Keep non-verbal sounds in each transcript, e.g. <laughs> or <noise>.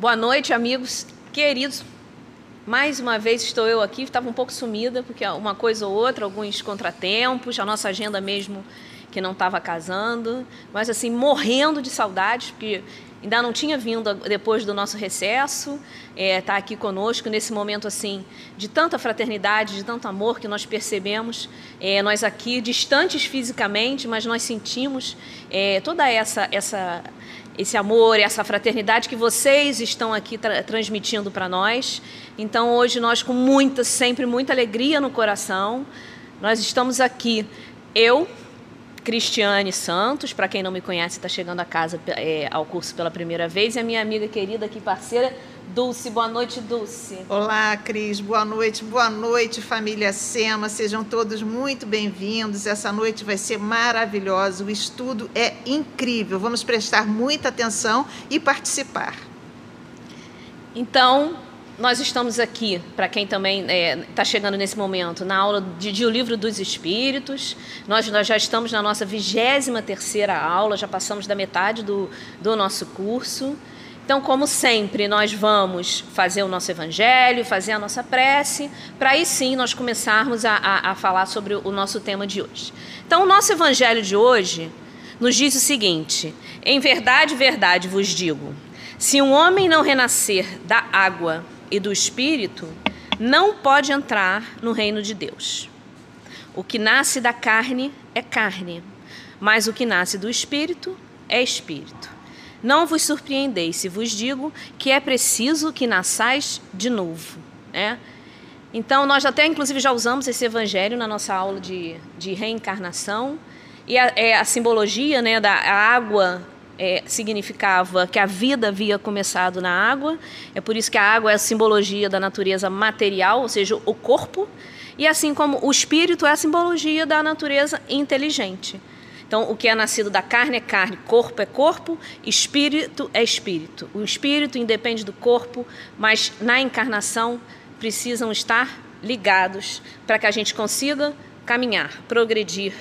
Boa noite, amigos queridos. Mais uma vez estou eu aqui, estava um pouco sumida, porque uma coisa ou outra, alguns contratempos, a nossa agenda mesmo que não estava casando, mas assim, morrendo de saudades, porque ainda não tinha vindo depois do nosso recesso, está é, tá aqui conosco nesse momento assim de tanta fraternidade, de tanto amor que nós percebemos, é, nós aqui distantes fisicamente, mas nós sentimos é, toda essa essa esse amor, essa fraternidade que vocês estão aqui tra transmitindo para nós. Então, hoje, nós, com muita, sempre muita alegria no coração, nós estamos aqui, eu, Cristiane Santos, para quem não me conhece, está chegando a casa é, ao curso pela primeira vez, e a minha amiga querida aqui, parceira, Dulce. Boa noite, Dulce. Olá, Cris. Boa noite. Boa noite, família Sema. Sejam todos muito bem-vindos. Essa noite vai ser maravilhosa. O estudo é incrível. Vamos prestar muita atenção e participar. Então, nós estamos aqui, para quem também está é, tá chegando nesse momento, na aula de, de O Livro dos Espíritos. Nós, nós já estamos na nossa 23 terceira aula, já passamos da metade do, do nosso curso. Então, como sempre, nós vamos fazer o nosso evangelho, fazer a nossa prece, para aí sim nós começarmos a, a, a, falar sobre o nosso tema de hoje. Então, o nosso evangelho de hoje nos diz o seguinte: Em verdade, verdade vos digo, se um homem não renascer da água e do espírito, não pode entrar no reino de Deus. O que nasce da carne é carne, mas o que nasce do espírito é espírito. Não vos surpreendeis se vos digo que é preciso que nasçais de novo. Né? Então, nós até inclusive já usamos esse evangelho na nossa aula de, de reencarnação. E a, é, a simbologia né, da água é, significava que a vida havia começado na água. É por isso que a água é a simbologia da natureza material, ou seja, o corpo. E assim como o espírito é a simbologia da natureza inteligente. Então, o que é nascido da carne é carne, corpo é corpo, espírito é espírito. O espírito independe do corpo, mas na encarnação precisam estar ligados para que a gente consiga caminhar, progredir,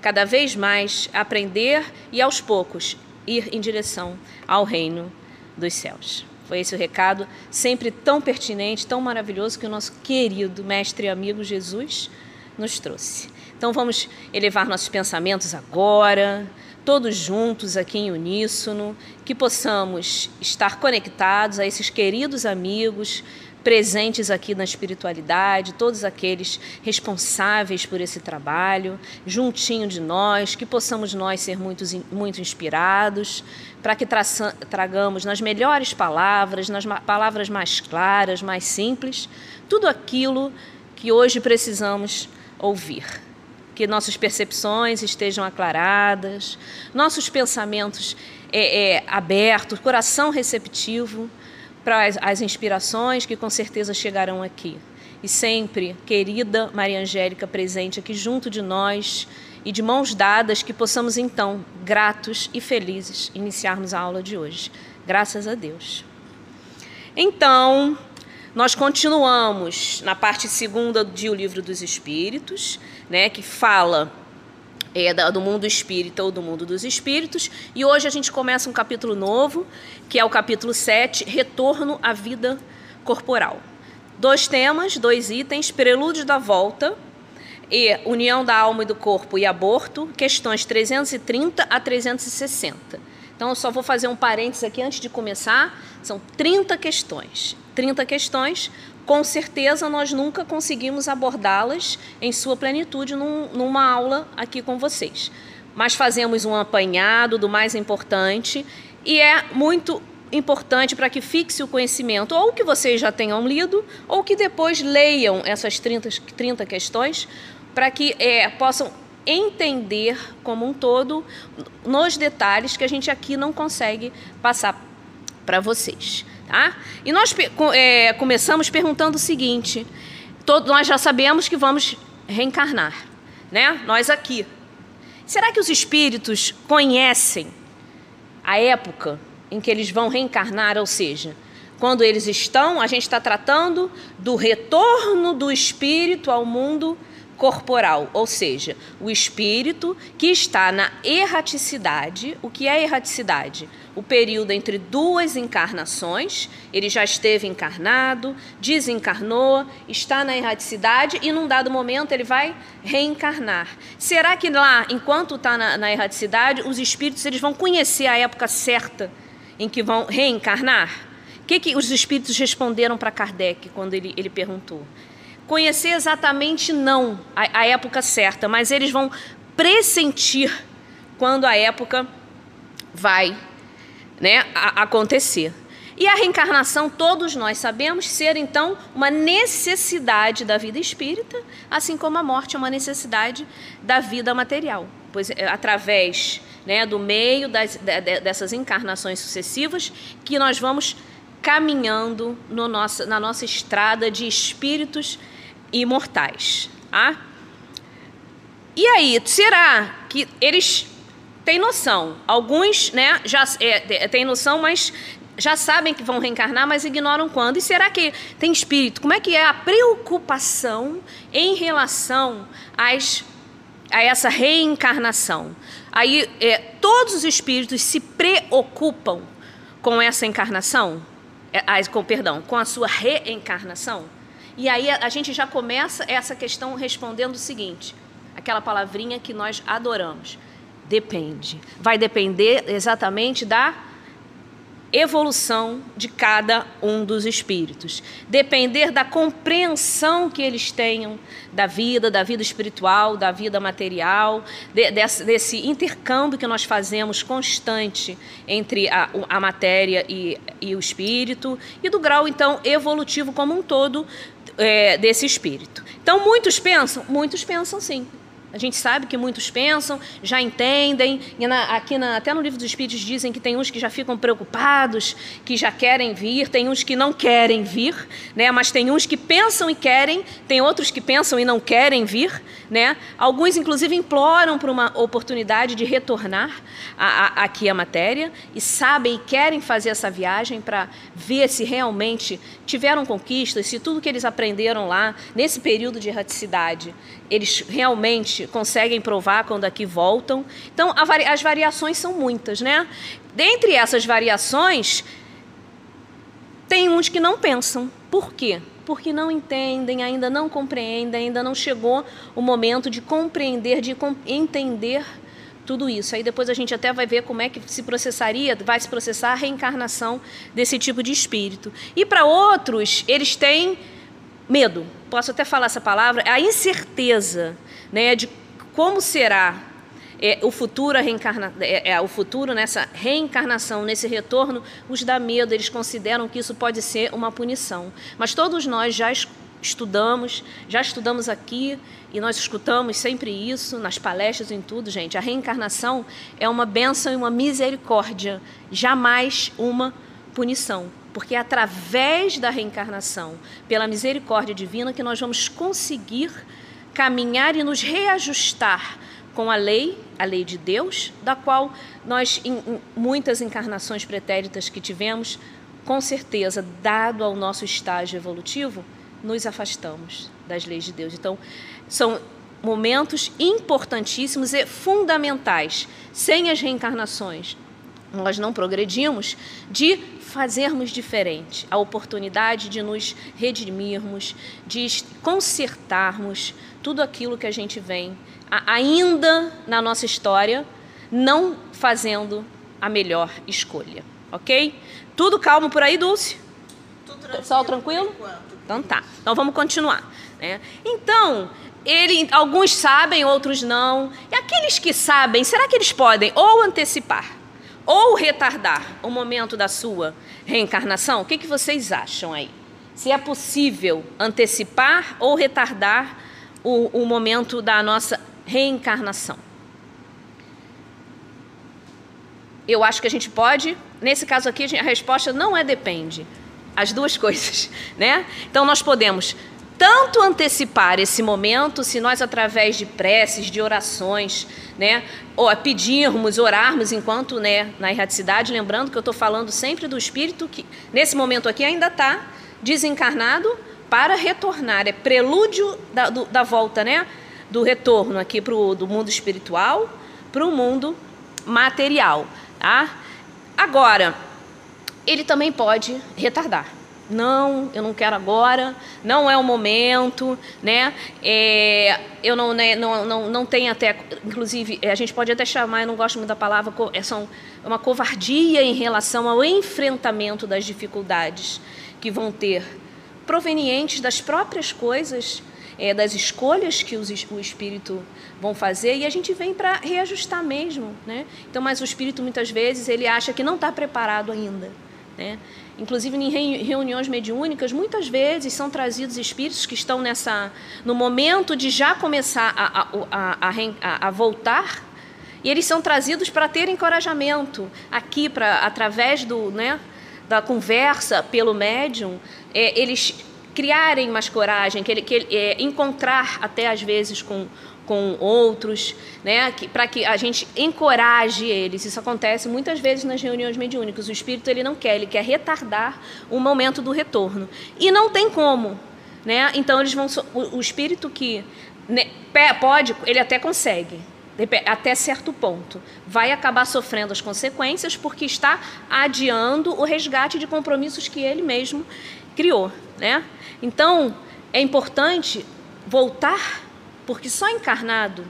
cada vez mais aprender e aos poucos ir em direção ao reino dos céus. Foi esse o recado, sempre tão pertinente, tão maravilhoso que o nosso querido mestre e amigo Jesus nos trouxe. Então vamos elevar nossos pensamentos agora, todos juntos aqui em uníssono, que possamos estar conectados a esses queridos amigos presentes aqui na espiritualidade, todos aqueles responsáveis por esse trabalho, juntinho de nós, que possamos nós ser muito, muito inspirados, para que tra tragamos nas melhores palavras, nas palavras mais claras, mais simples, tudo aquilo que hoje precisamos ouvir que nossas percepções estejam aclaradas, nossos pensamentos é, é, abertos, coração receptivo para as, as inspirações que com certeza chegarão aqui. E sempre, querida Maria Angélica, presente aqui junto de nós e de mãos dadas, que possamos então, gratos e felizes, iniciarmos a aula de hoje. Graças a Deus. Então, nós continuamos na parte segunda de O Livro dos Espíritos, né, que fala é, do mundo espírita ou do mundo dos espíritos, e hoje a gente começa um capítulo novo, que é o capítulo 7, Retorno à Vida Corporal. Dois temas, dois itens, prelúdio da volta e união da alma e do corpo e aborto, questões 330 a 360. Então, eu só vou fazer um parênteses aqui antes de começar. São 30 questões. 30 questões, com certeza nós nunca conseguimos abordá-las em sua plenitude num, numa aula aqui com vocês. Mas fazemos um apanhado do mais importante e é muito importante para que fixe o conhecimento, ou que vocês já tenham lido, ou que depois leiam essas 30, 30 questões, para que é, possam entender como um todo nos detalhes que a gente aqui não consegue passar para vocês. Tá? E nós é, começamos perguntando o seguinte: nós já sabemos que vamos reencarnar, né? Nós aqui. Será que os espíritos conhecem a época em que eles vão reencarnar? Ou seja, quando eles estão, a gente está tratando do retorno do espírito ao mundo corporal, ou seja, o espírito que está na erraticidade. O que é erraticidade? O período entre duas encarnações. Ele já esteve encarnado, desencarnou, está na erraticidade e, num dado momento, ele vai reencarnar. Será que lá, enquanto está na, na erraticidade, os espíritos eles vão conhecer a época certa em que vão reencarnar? O que, que os espíritos responderam para Kardec quando ele, ele perguntou? Conhecer exatamente não a, a época certa, mas eles vão pressentir quando a época vai né, a, acontecer. E a reencarnação, todos nós sabemos ser então uma necessidade da vida espírita, assim como a morte é uma necessidade da vida material. Pois é através né, do meio das, dessas encarnações sucessivas que nós vamos caminhando no nossa, na nossa estrada de espíritos imortais. Tá? E aí, será que eles têm noção? Alguns né, já é, têm noção, mas já sabem que vão reencarnar, mas ignoram quando. E será que tem espírito? Como é que é a preocupação em relação às, a essa reencarnação? Aí, é, todos os espíritos se preocupam com essa encarnação? É, com, perdão, com a sua reencarnação? E aí a, a gente já começa essa questão respondendo o seguinte: aquela palavrinha que nós adoramos. Depende. Vai depender exatamente da evolução de cada um dos espíritos. Depender da compreensão que eles tenham da vida, da vida espiritual, da vida material, de, desse, desse, intercâmbio que nós fazemos constante entre a, a matéria e, e, o espírito, e do grau, então, evolutivo como um todo é, desse espírito. Então, muitos pensam? Muitos pensam sim. A gente sabe que muitos pensam, já entendem, e na, aqui na, até no livro dos Espíritos dizem que tem uns que já ficam preocupados, que já querem vir, tem uns que não querem vir, né? mas tem uns que pensam e querem, tem outros que pensam e não querem vir. Né? Alguns, inclusive, imploram por uma oportunidade de retornar a, a, aqui à matéria e sabem e querem fazer essa viagem para ver se realmente tiveram conquistas, se tudo que eles aprenderam lá, nesse período de erraticidade, eles realmente conseguem provar quando aqui voltam. Então, as variações são muitas, né? Dentre essas variações, tem uns que não pensam. Por quê? Porque não entendem, ainda não compreendem, ainda não chegou o momento de compreender, de entender tudo isso. Aí depois a gente até vai ver como é que se processaria, vai se processar a reencarnação desse tipo de espírito. E para outros, eles têm medo, posso até falar essa palavra, a incerteza né, de como será é, o futuro, reencarna, é, é, o futuro nessa reencarnação, nesse retorno, os dá medo, eles consideram que isso pode ser uma punição. Mas todos nós já estudamos, já estudamos aqui e nós escutamos sempre isso nas palestras em tudo, gente. A reencarnação é uma bênção e uma misericórdia, jamais uma punição porque é através da reencarnação, pela misericórdia divina, que nós vamos conseguir caminhar e nos reajustar com a lei, a lei de Deus, da qual nós, em, muitas encarnações pretéritas que tivemos, com certeza, dado ao nosso estágio evolutivo, nos afastamos das leis de Deus. Então, são momentos importantíssimos e fundamentais. Sem as reencarnações, nós não progredimos, de fazermos diferente, a oportunidade de nos redimirmos, de consertarmos tudo aquilo que a gente vem ainda na nossa história não fazendo a melhor escolha, ok? Tudo calmo por aí, Dulce? Tudo tranquilo. Pessoal tranquilo? Então tá. Então vamos continuar. Né? Então, ele, alguns sabem, outros não. E aqueles que sabem, será que eles podem ou antecipar ou retardar o momento da sua reencarnação? O que, que vocês acham aí? Se é possível antecipar ou retardar o, o momento da nossa reencarnação? Eu acho que a gente pode. Nesse caso aqui, a resposta não é depende. As duas <laughs> coisas, né? Então nós podemos tanto antecipar esse momento, se nós, através de preces, de orações, né, ou pedirmos, orarmos enquanto né, na erraticidade, lembrando que eu estou falando sempre do espírito que, nesse momento aqui, ainda está desencarnado para retornar. É prelúdio da, do, da volta, né, do retorno aqui pro, do mundo espiritual para o mundo material. Tá? Agora, ele também pode retardar. Não, eu não quero agora, não é o momento, né? É, eu não, né, não, não, não tenho até, inclusive, a gente pode até chamar, eu não gosto muito da palavra, é são uma covardia em relação ao enfrentamento das dificuldades que vão ter provenientes das próprias coisas, é, das escolhas que os, o espírito vão fazer e a gente vem para reajustar mesmo, né? Então, mas o espírito muitas vezes ele acha que não está preparado ainda, né? Inclusive em reuniões mediúnicas, muitas vezes são trazidos espíritos que estão nessa no momento de já começar a, a, a, a voltar e eles são trazidos para ter encorajamento aqui, para através do, né, da conversa pelo médium, é, eles criarem mais coragem, que, que é, encontrar até às vezes com com outros, né, para que a gente encoraje eles. Isso acontece muitas vezes nas reuniões mediúnicas. O espírito ele não quer, ele quer retardar o momento do retorno. E não tem como, né? Então eles vão o, o espírito que né, pode, ele até consegue, até certo ponto. Vai acabar sofrendo as consequências porque está adiando o resgate de compromissos que ele mesmo criou, né? Então, é importante voltar porque só encarnado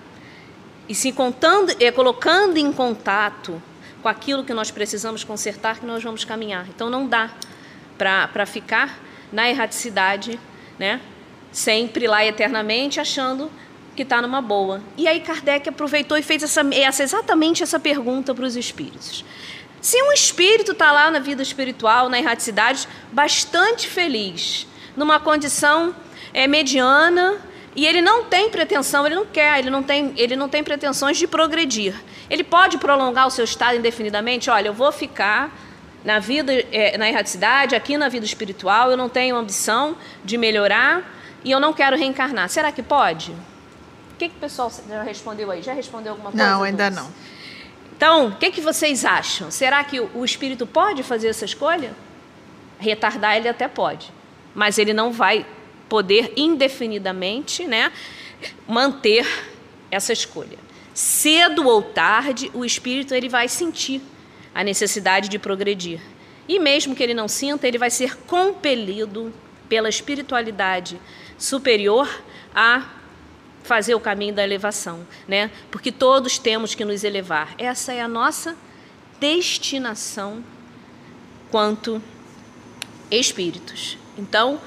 e se contando, é, colocando em contato com aquilo que nós precisamos consertar que nós vamos caminhar. Então não dá para ficar na erraticidade, né? sempre lá eternamente achando que está numa boa. E aí Kardec aproveitou e fez essa, essa exatamente essa pergunta para os espíritos. Se um espírito está lá na vida espiritual, na erraticidade, bastante feliz, numa condição é, mediana, e ele não tem pretensão, ele não quer, ele não tem, ele não tem pretensões de progredir. Ele pode prolongar o seu estado indefinidamente? Olha, eu vou ficar na vida, é, na erraticidade, aqui na vida espiritual, eu não tenho ambição de melhorar e eu não quero reencarnar. Será que pode? O que, que o pessoal já respondeu aí? Já respondeu alguma coisa? Não, ainda não. Então, o que, que vocês acham? Será que o espírito pode fazer essa escolha? Retardar ele até pode, mas ele não vai poder indefinidamente né, manter essa escolha. Cedo ou tarde, o espírito ele vai sentir a necessidade de progredir. E mesmo que ele não sinta, ele vai ser compelido pela espiritualidade superior a fazer o caminho da elevação, né? Porque todos temos que nos elevar. Essa é a nossa destinação quanto espíritos. Então,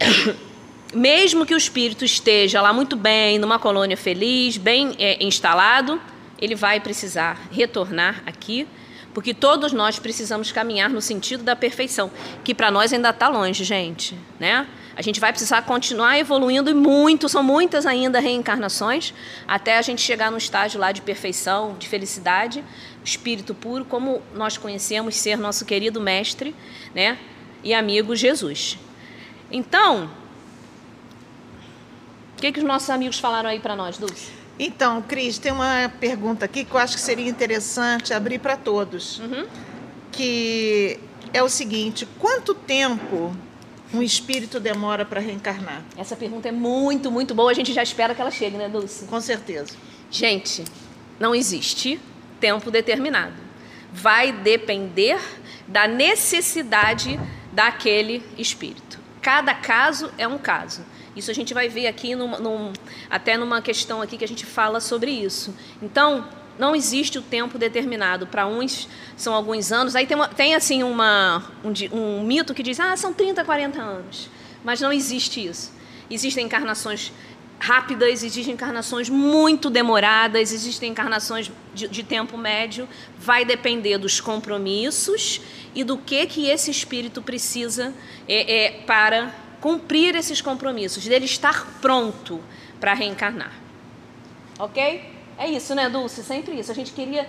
<coughs> mesmo que o espírito esteja lá muito bem, numa colônia feliz, bem é, instalado, ele vai precisar retornar aqui, porque todos nós precisamos caminhar no sentido da perfeição, que para nós ainda está longe, gente, né? A gente vai precisar continuar evoluindo e muito, são muitas ainda reencarnações, até a gente chegar no estágio lá de perfeição, de felicidade, espírito puro, como nós conhecemos ser nosso querido mestre, né? E amigo Jesus. Então, o que, que os nossos amigos falaram aí para nós, Dulce? Então, Cris, tem uma pergunta aqui que eu acho que seria interessante abrir para todos. Uhum. Que é o seguinte: quanto tempo um espírito demora para reencarnar? Essa pergunta é muito, muito boa. A gente já espera que ela chegue, né, Dulce? Com certeza. Gente, não existe tempo determinado. Vai depender da necessidade daquele espírito. Cada caso é um caso. Isso a gente vai ver aqui num, num, até numa questão aqui que a gente fala sobre isso. Então, não existe o tempo determinado. Para uns são alguns anos. Aí tem, tem assim uma, um, um, mito que diz, ah, são 30, 40 anos. Mas não existe isso. Existem encarnações rápidas, existem encarnações muito demoradas, existem encarnações de, de tempo médio. Vai depender dos compromissos e do que, que esse espírito precisa é, é, para cumprir esses compromissos, dele estar pronto para reencarnar. Ok? É isso, né, Dulce? Sempre isso. A gente queria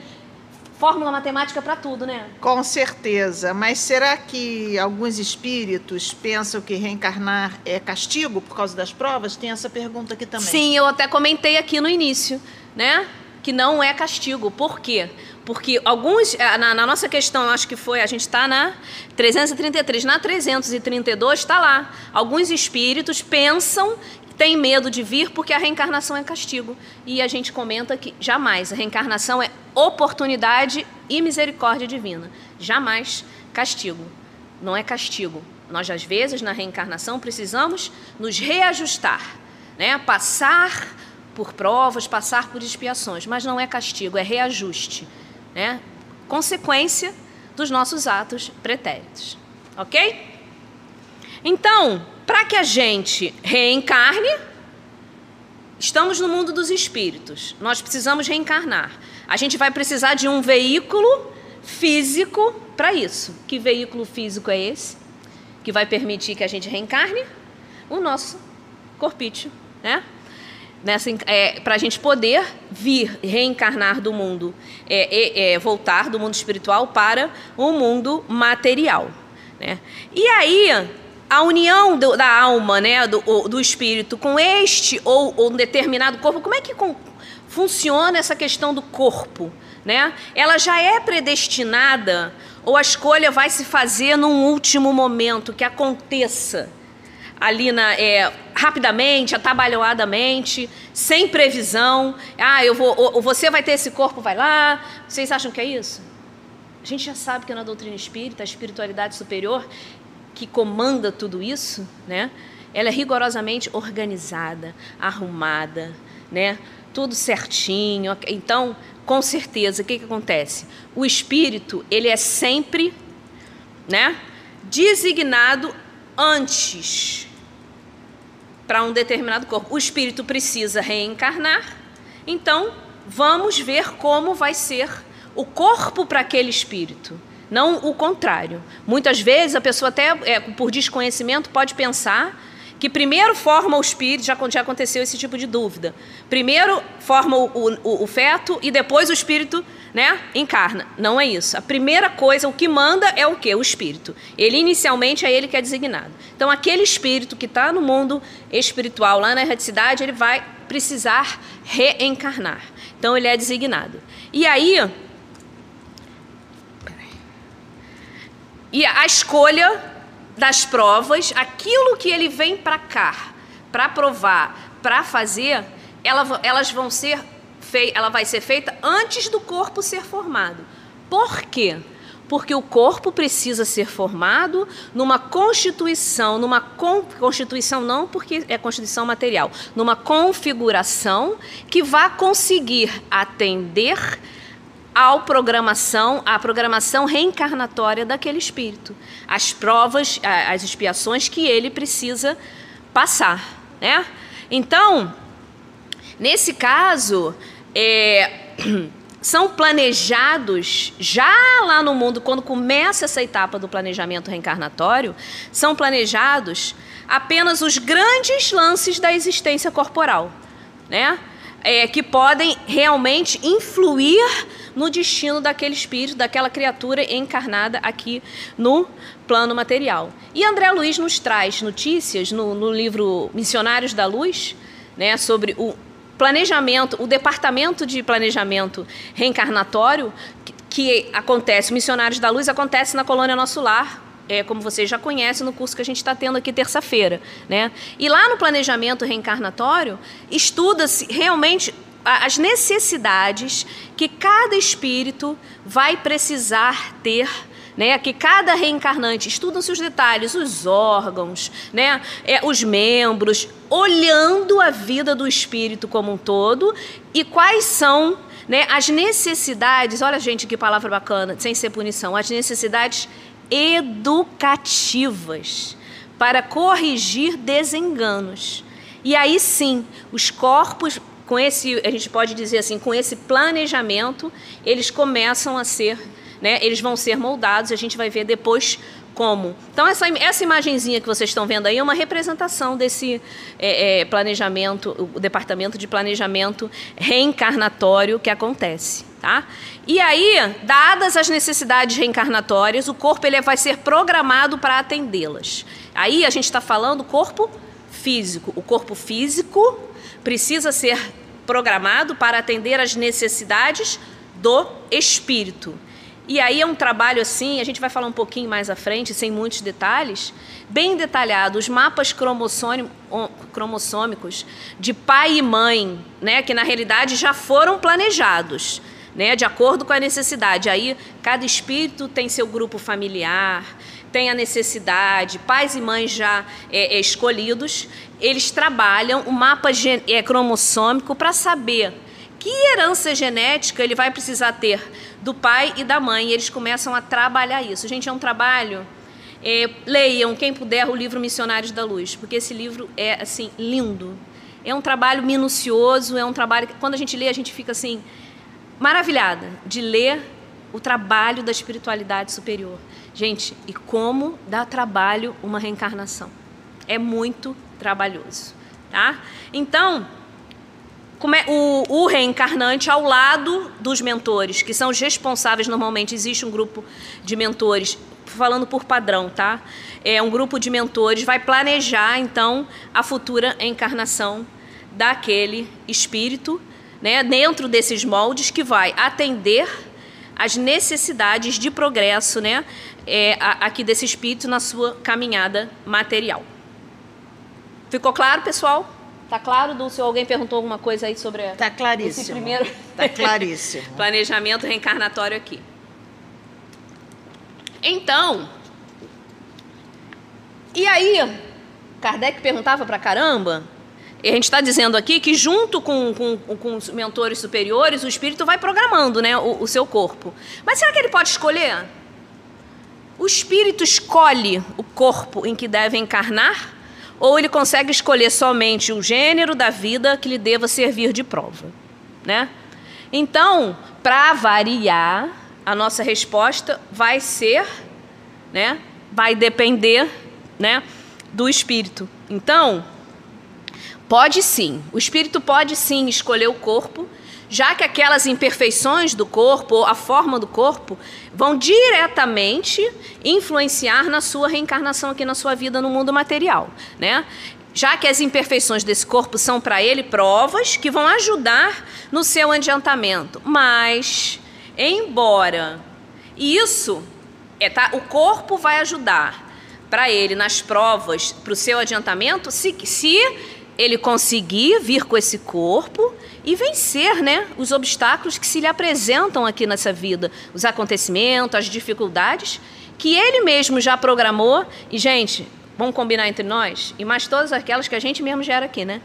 fórmula matemática para tudo, né? Com certeza. Mas será que alguns espíritos pensam que reencarnar é castigo por causa das provas? Tem essa pergunta aqui também. Sim, eu até comentei aqui no início, né? Que não é castigo. Por quê? Porque alguns, eh, na, na, nossa questão, acho que foi, a gente está na 333, na 332 está lá. Alguns espíritos pensam tem medo de vir porque a reencarnação é castigo. E a gente comenta que jamais a reencarnação é oportunidade e misericórdia divina. Jamais castigo. Não é castigo. Nós, às vezes, na reencarnação, precisamos nos reajustar, né? passar por provas, passar por expiações, mas não é castigo, é reajuste. Né? Consequência dos nossos atos pretéritos. Ok? Então, para que a gente reencarne, estamos no mundo dos espíritos. Nós precisamos reencarnar. A gente vai precisar de um veículo físico para isso. Que veículo físico é esse? Que vai permitir que a gente reencarne? O nosso corpício, né? Nessa, é, para a gente poder vir reencarnar do mundo, é, é, voltar do mundo espiritual para o mundo material. Né? E aí, a união do, da alma, né, do, do espírito com este ou, ou um determinado corpo, como é que com, funciona essa questão do corpo? Né? Ela já é predestinada ou a escolha vai se fazer num último momento que aconteça ali na, é, rapidamente, atabalhoadamente, sem previsão. Ah, eu vou, ou, você vai ter esse corpo, vai lá. Vocês acham que é isso? A gente já sabe que na doutrina espírita, a espiritualidade superior, que comanda tudo isso, né? Ela é rigorosamente organizada, arrumada, né? Tudo certinho. Então, com certeza, o que, que acontece? O espírito, ele é sempre, né? Designado antes para um determinado corpo. O espírito precisa reencarnar. Então, vamos ver como vai ser o corpo para aquele espírito. Não o contrário. Muitas vezes a pessoa, até é, por desconhecimento, pode pensar que primeiro forma o espírito, já, já aconteceu esse tipo de dúvida. Primeiro forma o, o, o, feto e depois o espírito né, encarna. Não é isso. A primeira coisa, o que manda é o que? O espírito. Ele inicialmente é ele que é designado. Então aquele espírito que está no mundo espiritual, lá na erraticidade, ele vai precisar reencarnar. Então ele é designado. E aí E a escolha das provas, aquilo que ele vem para cá para provar, para fazer, ela, elas vão ser fei, ela vai ser feita antes do corpo ser formado. Por quê? Porque o corpo precisa ser formado numa constituição, numa con, constituição não porque é constituição material, numa configuração que vá conseguir atender ao programação, à programação reencarnatória daquele espírito, as provas, as expiações que ele precisa passar, né? Então, nesse caso, é, <clears throat> são planejados já lá no mundo, quando começa essa etapa do planejamento reencarnatório, são planejados apenas os grandes lances da existência corporal, né? É, que podem realmente influir no destino daquele espírito, daquela criatura encarnada aqui no plano material. E André Luiz nos traz notícias no, no livro Missionários da Luz, né, sobre o planejamento, o departamento de planejamento reencarnatório que, que acontece, Missionários da Luz acontece na colônia Nosso Lar, é, como vocês já conhecem, no curso que a gente está tendo aqui terça-feira. Né? E lá no planejamento reencarnatório, estuda-se realmente as necessidades que cada espírito vai precisar ter né, que cada reencarnante estuda os detalhes, os órgãos, né, é, os membros, olhando a vida do espírito como um todo e quais são né, as necessidades. Olha, gente, que palavra bacana, sem ser punição, as necessidades educativas para corrigir desenganos. E aí sim, os corpos com esse, a gente pode dizer assim, com esse planejamento, eles começam a ser, né, eles vão ser moldados, a gente vai ver depois como. Então, essa, essa imagenzinha que vocês estão vendo aí é uma representação desse é, é, planejamento, o departamento de planejamento reencarnatório que acontece. Tá? E aí, dadas as necessidades reencarnatórias, o corpo ele vai ser programado para atendê-las. Aí a gente está falando corpo físico. O corpo físico precisa ser programado para atender às necessidades do espírito. E aí é um trabalho assim, a gente vai falar um pouquinho mais à frente, sem muitos detalhes, bem detalhado, os mapas cromossômicos de pai e mãe, né, que na realidade já foram planejados, né, de acordo com a necessidade. Aí cada espírito tem seu grupo familiar, tem a necessidade, pais e mães já é, é, escolhidos, eles trabalham o mapa é, cromossômico para saber que herança genética ele vai precisar ter do pai e da mãe. E eles começam a trabalhar isso. Gente, é um trabalho. É, leiam, quem puder, o livro Missionários da Luz, porque esse livro é assim lindo. É um trabalho minucioso, é um trabalho que quando a gente lê a gente fica assim maravilhada de ler o trabalho da espiritualidade superior. Gente, e como dá trabalho uma reencarnação? É muito trabalhoso, tá? Então, o, o, reencarnante ao lado dos mentores, que são os responsáveis, normalmente existe um grupo de mentores, falando por padrão, tá? É um grupo de mentores, vai planejar então a futura encarnação daquele espírito, né, dentro desses moldes que vai atender às necessidades de progresso, né, é, aqui desse espírito na sua caminhada material. Ficou claro, pessoal? Tá claro, Dulce? Alguém perguntou alguma coisa aí sobre tá claríssimo. esse primeiro tá claríssimo. <laughs> planejamento reencarnatório aqui? Então, e aí, Kardec perguntava para caramba, e a gente está dizendo aqui que junto com, com, com, os mentores superiores, o espírito vai programando né, o, o seu corpo. Mas será que ele pode escolher? O espírito escolhe o corpo em que deve encarnar? Ou ele consegue escolher somente o gênero da vida que lhe deva servir de prova, né? Então, para variar, a nossa resposta vai ser, né? Vai depender, né, do espírito. Então, pode sim, o espírito pode sim escolher o corpo já que aquelas imperfeições do corpo, a forma do corpo, vão diretamente influenciar na sua reencarnação aqui na sua vida no mundo material, né? Já que as imperfeições desse corpo são para ele provas que vão ajudar no seu adiantamento, mas embora isso é tá, o corpo vai ajudar para ele nas provas para o seu adiantamento, se, se ele conseguir vir com esse corpo e vencer né, os obstáculos que se lhe apresentam aqui nessa vida, os acontecimentos, as dificuldades que ele mesmo já programou. E, gente, vamos combinar entre nós? E mais todas aquelas que a gente mesmo gera aqui, né?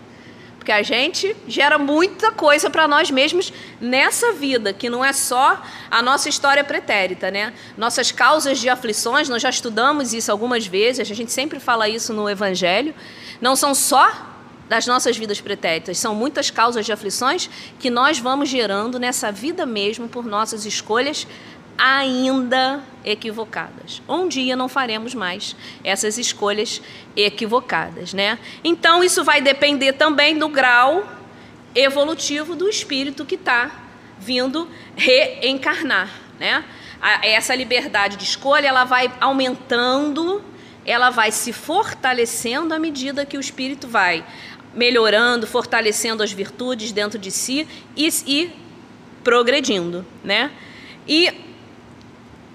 Porque a gente gera muita coisa para nós mesmos nessa vida, que não é só a nossa história pretérita, né? Nossas causas de aflições, nós já estudamos isso algumas vezes, a gente sempre fala isso no Evangelho, não são só das nossas vidas pretéritas. São muitas causas de aflições que nós vamos gerando nessa vida mesmo por nossas escolhas ainda equivocadas. Um dia não faremos mais essas escolhas equivocadas, né? Então isso vai depender também do grau evolutivo do espírito que está vindo reencarnar, né? Essa liberdade de escolha ela vai aumentando, ela vai se fortalecendo à medida que o espírito vai melhorando, fortalecendo as virtudes dentro de si e, e progredindo, né? E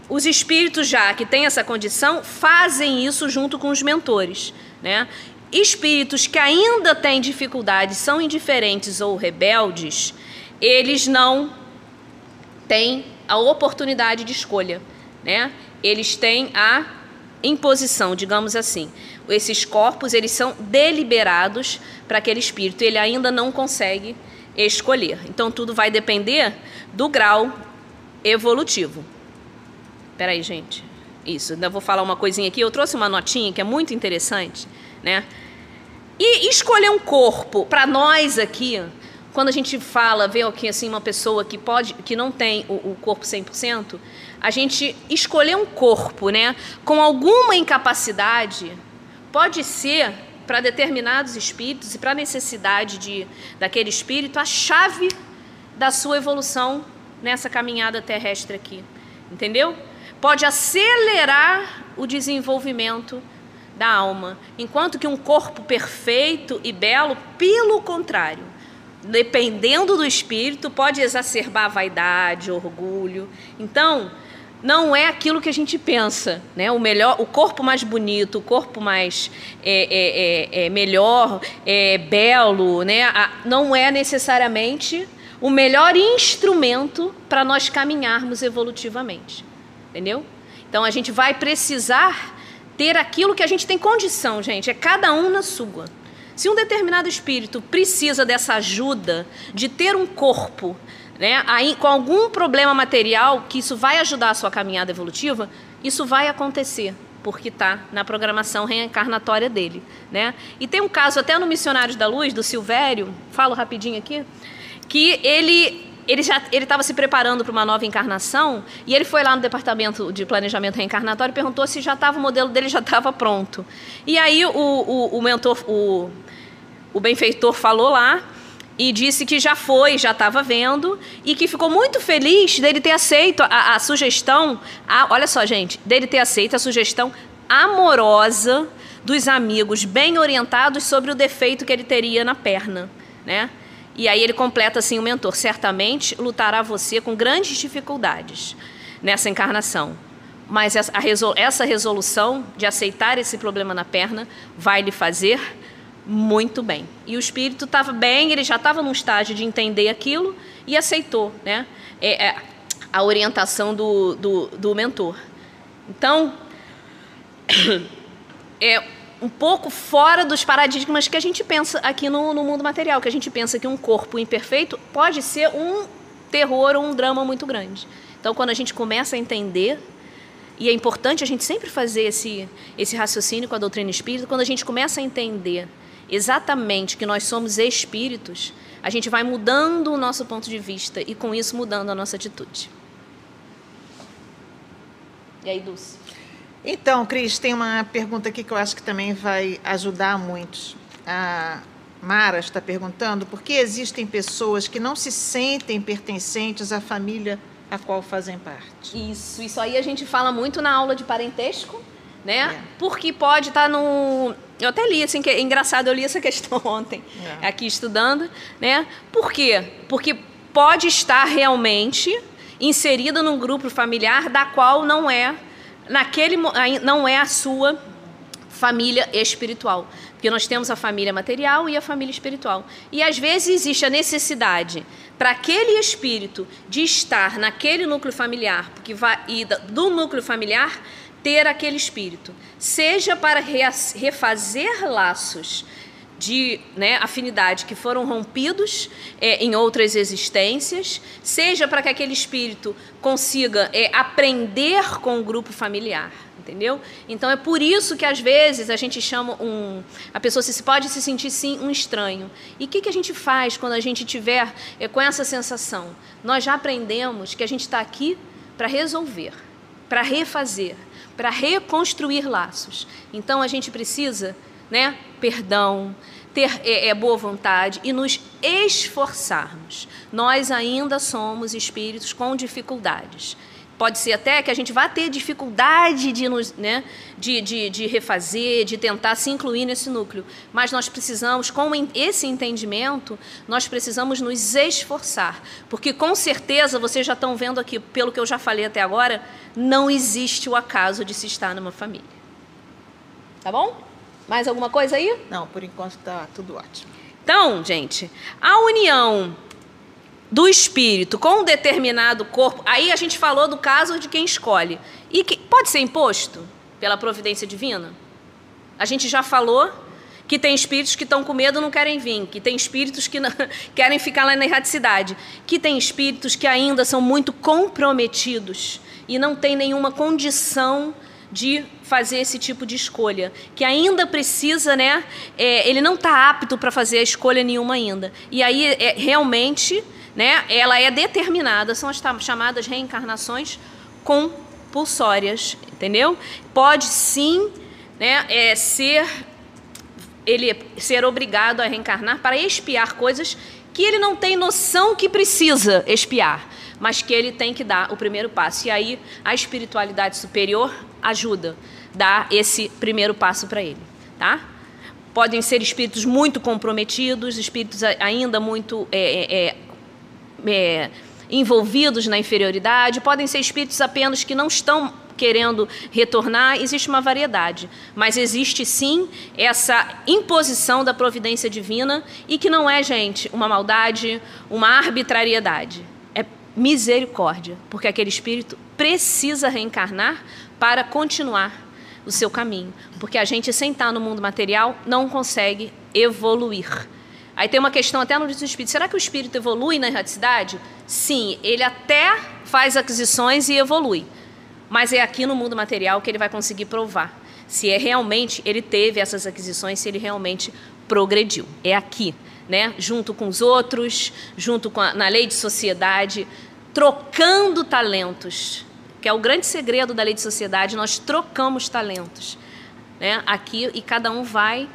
os espíritos já que têm essa condição fazem isso junto com os mentores, né? Espíritos que ainda têm dificuldades, são indiferentes ou rebeldes, eles não têm a oportunidade de escolha, né? Eles têm a imposição, digamos assim esses corpos eles são deliberados para aquele espírito, ele ainda não consegue escolher. Então tudo vai depender do grau evolutivo. Espera aí, gente. Isso, ainda vou falar uma coisinha aqui. Eu trouxe uma notinha que é muito interessante, né? E escolher um corpo para nós aqui, quando a gente fala, vê aqui assim uma pessoa que pode, que não tem o, o corpo 100%, a gente escolher um corpo, né, com alguma incapacidade, pode ser para determinados espíritos e para a necessidade de, daquele espírito a chave da sua evolução nessa caminhada terrestre aqui. Entendeu? Pode acelerar o desenvolvimento da alma, enquanto que um corpo perfeito e belo, pelo contrário, dependendo do espírito, pode exacerbar vaidade, orgulho. Então, não é aquilo que a gente pensa, né? O melhor, o corpo mais bonito, o corpo mais é, é, é, é melhor, é, belo, né? A, não é necessariamente o melhor instrumento para nós caminharmos evolutivamente, entendeu? Então a gente vai precisar ter aquilo que a gente tem condição, gente. É cada um na sua. Se um determinado espírito precisa dessa ajuda de ter um corpo né, aí, com algum problema material que isso vai ajudar a sua caminhada evolutiva, isso vai acontecer, porque está na programação reencarnatória dele. Né? E tem um caso até no Missionários da Luz, do Silvério, falo rapidinho aqui, que ele ele já ele estava se preparando para uma nova encarnação e ele foi lá no departamento de planejamento reencarnatório e perguntou se já estava o modelo dele já estava pronto. E aí o, o, o mentor, o, o benfeitor falou lá e disse que já foi, já estava vendo e que ficou muito feliz dele ter aceito a, a sugestão, a, olha só, gente, dele ter aceito a sugestão amorosa dos amigos bem orientados sobre o defeito que ele teria na perna, né? E aí ele completa assim o mentor, certamente lutará você com grandes dificuldades nessa encarnação, mas essa, resol essa resolução de aceitar esse problema na perna vai lhe fazer muito bem. E o espírito estava bem, ele já estava num estágio de entender aquilo e aceitou né? É, é a orientação do, do, do mentor. Então, <coughs> é um pouco fora dos paradigmas que a gente pensa aqui no, no mundo material, que a gente pensa que um corpo imperfeito pode ser um terror ou um drama muito grande. Então, quando a gente começa a entender e é importante a gente sempre fazer esse, esse raciocínio com a doutrina espírita, quando a gente começa a entender exatamente que nós somos espíritos, a gente vai mudando o nosso ponto de vista e com isso mudando a nossa atitude. E aí, Dulce? Então, Cris, tem uma pergunta aqui que eu acho que também vai ajudar muitos. A Mara está perguntando por que existem pessoas que não se sentem pertencentes à família a qual fazem parte. Isso, isso aí a gente fala muito na aula de parentesco, né? É. Porque pode estar tá no. Eu até li, assim, que é engraçado, eu li essa <laughs> questão ontem, é. aqui estudando, né? Por quê? Porque pode estar realmente inserida num grupo familiar da qual não é, naquele não é a sua família espiritual. Porque nós temos a família material e a família espiritual. E às vezes existe a necessidade para aquele espírito de estar naquele núcleo familiar, porque vai e do núcleo familiar ter aquele espírito, seja para refazer laços de né, afinidade que foram rompidos é, em outras existências, seja para que aquele espírito consiga é, aprender com o grupo familiar, entendeu? Então é por isso que às vezes a gente chama um, a pessoa se pode se sentir sim um estranho. E o que, que a gente faz quando a gente tiver é, com essa sensação? Nós já aprendemos que a gente está aqui para resolver, para refazer, para reconstruir laços. Então a gente precisa, né, perdão, ter é, é, boa vontade e nos esforçarmos. Nós ainda somos espíritos com dificuldades. Pode ser até que a gente vá ter dificuldade de, nos, né, de, de, de refazer, de tentar se incluir nesse núcleo. Mas nós precisamos, com esse entendimento, nós precisamos nos esforçar. Porque com certeza, vocês já estão vendo aqui, pelo que eu já falei até agora, não existe o acaso de se estar numa família. Tá bom? Mais alguma coisa aí? Não, por enquanto está tudo ótimo. Então, gente, a união do espírito com um determinado corpo, aí a gente falou do caso de quem escolhe. E que pode ser imposto pela providência divina? A gente já falou que tem espíritos que estão com medo não querem vir, que tem espíritos que não, <laughs> querem ficar lá na erraticidade, que tem espíritos que ainda são muito comprometidos e não tem nenhuma condição de fazer esse tipo de escolha, que ainda precisa, né? É, ele não está apto para fazer a escolha nenhuma ainda. E aí é, realmente né, ela é determinada, são as chamadas reencarnações compulsórias, entendeu? Pode sim né, é, ser ele ser obrigado a reencarnar para expiar coisas que ele não tem noção que precisa expiar, mas que ele tem que dar o primeiro passo. E aí a espiritualidade superior ajuda, dá esse primeiro passo para ele, tá? Podem ser espíritos muito comprometidos, espíritos ainda muito é, é, é envolvidos na inferioridade, podem ser espíritos apenas que não estão querendo retornar, existe uma variedade, mas existe sim essa imposição da providência divina e que não é, gente, uma maldade, uma arbitrariedade. É misericórdia, porque aquele espírito precisa reencarnar para continuar o seu caminho, porque a gente sentar no mundo material não consegue evoluir. Aí tem uma questão até no espírito. Será que o espírito evolui na erraticidade? Sim, ele até faz aquisições e evolui. Mas é aqui no mundo material que ele vai conseguir provar se é realmente ele teve essas aquisições, se ele realmente progrediu. É aqui, né? Junto com os outros, junto com a, na lei de sociedade, trocando talentos, que é o grande segredo da lei de sociedade, nós trocamos talentos, né? Aqui e cada um vai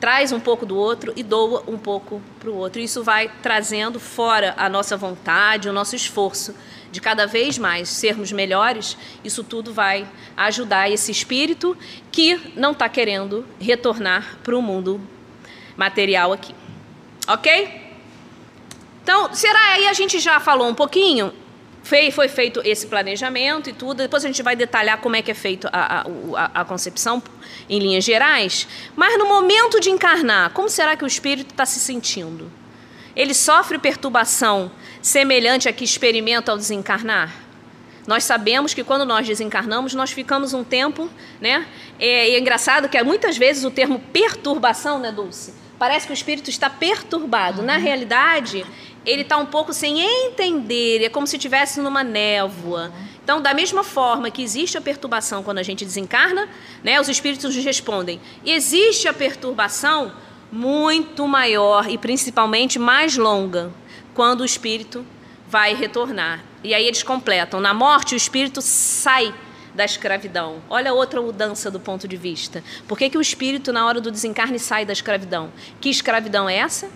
traz um pouco do outro e doa um pouco para o outro. Isso vai trazendo fora a nossa vontade, o nosso esforço de cada vez mais sermos melhores, isso tudo vai ajudar esse espírito que não está querendo retornar para o mundo material aqui. Ok? Então, será aí a gente já falou um pouquinho? Foi, feito esse planejamento e tudo. Depois a gente vai detalhar como é que é feito a, a, a concepção em linhas gerais. Mas no momento de encarnar, como será que o espírito está se sentindo? Ele sofre perturbação semelhante a que experimenta ao desencarnar? Nós sabemos que quando nós desencarnamos, nós ficamos um tempo, né? É, é engraçado que muitas vezes o termo perturbação, né, Dulce? Parece que o espírito está perturbado. Uhum. Na realidade, ele está um pouco sem entender, é como se estivesse numa névoa. Então, da mesma forma que existe a perturbação quando a gente desencarna, né, os espíritos nos respondem: existe a perturbação muito maior e principalmente mais longa quando o espírito vai retornar. E aí eles completam: na morte, o espírito sai da escravidão. Olha outra mudança do ponto de vista. Por que, que o espírito, na hora do desencarne, sai da escravidão? Que escravidão é essa?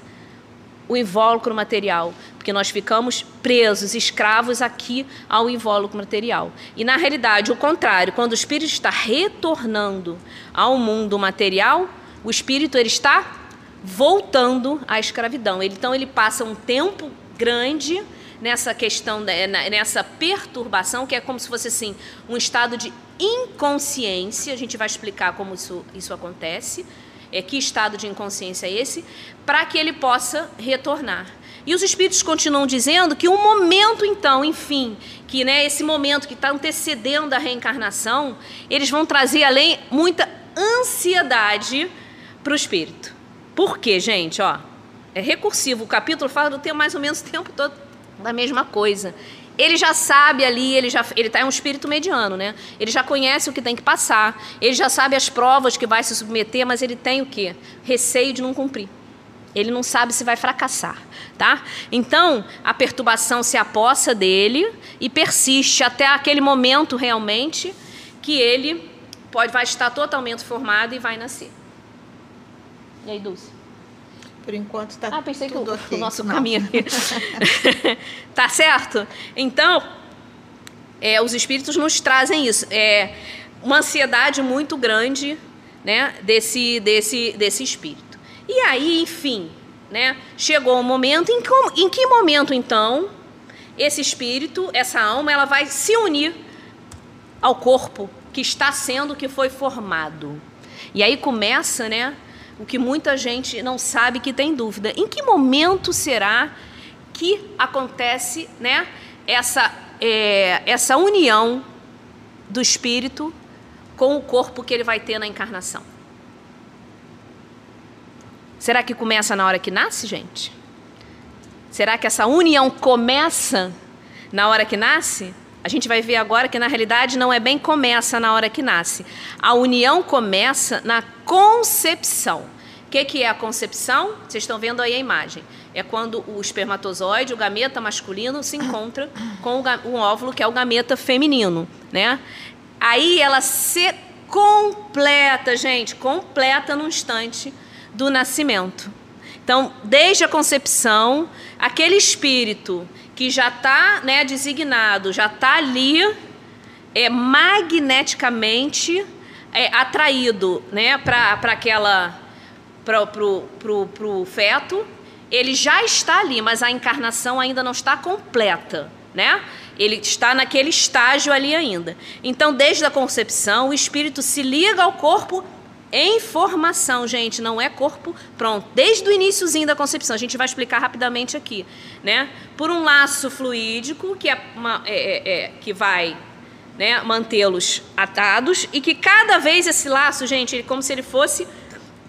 O invólucro material. Porque nós ficamos presos, escravos aqui ao invólucro material. E na realidade, o contrário, quando o espírito está retornando ao mundo material, o espírito ele está voltando à escravidão. Ele, então ele passa um tempo grande nessa questão, nessa perturbação, que é como se fosse assim, um estado de inconsciência. A gente vai explicar como isso, isso acontece. É, que estado de inconsciência é esse? Para que ele possa retornar. E os espíritos continuam dizendo que um momento, então, enfim, que né, esse momento que está antecedendo a reencarnação, eles vão trazer além muita ansiedade para o espírito. Por quê, gente? Ó, é recursivo. O capítulo fala do tempo mais ou menos o tempo todo da mesma coisa. Ele já sabe ali, ele já ele tá é um espírito mediano, né? Ele já conhece o que tem que passar, ele já sabe as provas que vai se submeter, mas ele tem o quê? Receio de não cumprir. Ele não sabe se vai fracassar, tá? Então, a perturbação se apossa dele e persiste até aquele momento realmente que ele pode vai estar totalmente formado e vai nascer. E aí, Dulce? Por enquanto está Ah, pensei que o, okay. o nosso Não. caminho aqui. <laughs> <laughs> tá certo? Então, é, os espíritos nos trazem isso. É uma ansiedade muito grande né, desse, desse, desse espírito. E aí, enfim, né, chegou um momento em que, em que momento, então, esse espírito, essa alma, ela vai se unir ao corpo que está sendo, que foi formado. E aí começa, né, o que muita gente não sabe que tem dúvida. Em que momento será que acontece né, essa, é, essa união do espírito com o corpo que ele vai ter na encarnação? Será que começa na hora que nasce, gente? Será que essa união começa na hora que nasce? A gente vai ver agora que na realidade não é bem começa na hora que nasce. A união começa na concepção. O que, que é a concepção? Vocês estão vendo aí a imagem. É quando o espermatozoide, o gameta masculino, se encontra com o óvulo, que é o gameta feminino. Né? Aí ela se completa, gente, completa no instante do nascimento. Então, desde a concepção, aquele espírito que já está né, designado, já está ali é, magneticamente é, atraído né, para aquela para o feto, ele já está ali, mas a encarnação ainda não está completa, né? Ele está naquele estágio ali ainda. Então, desde a concepção, o espírito se liga ao corpo em formação, gente, não é corpo pronto. Desde o iníciozinho da concepção, a gente vai explicar rapidamente aqui, né? Por um laço fluídico que é, uma, é, é, é que vai né, mantê-los atados e que cada vez esse laço, gente, como se ele fosse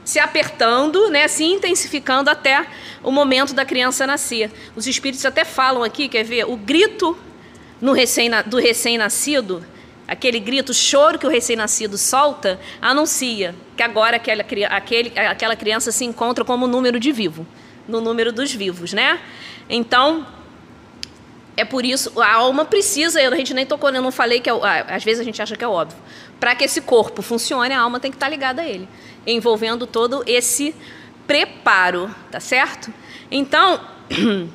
se apertando, né, se intensificando até o momento da criança nascer. Os espíritos até falam aqui, quer ver, o grito no recém, do recém-nascido, aquele grito, choro que o recém-nascido solta, anuncia que agora aquela, aquele, aquela criança se encontra como número de vivo, no número dos vivos, né? Então, é por isso, a alma precisa, a gente nem tocou, eu não falei que é, às vezes a gente acha que é óbvio. Para que esse corpo funcione, a alma tem que estar ligada a ele envolvendo todo esse preparo, tá certo? Então, <clears throat>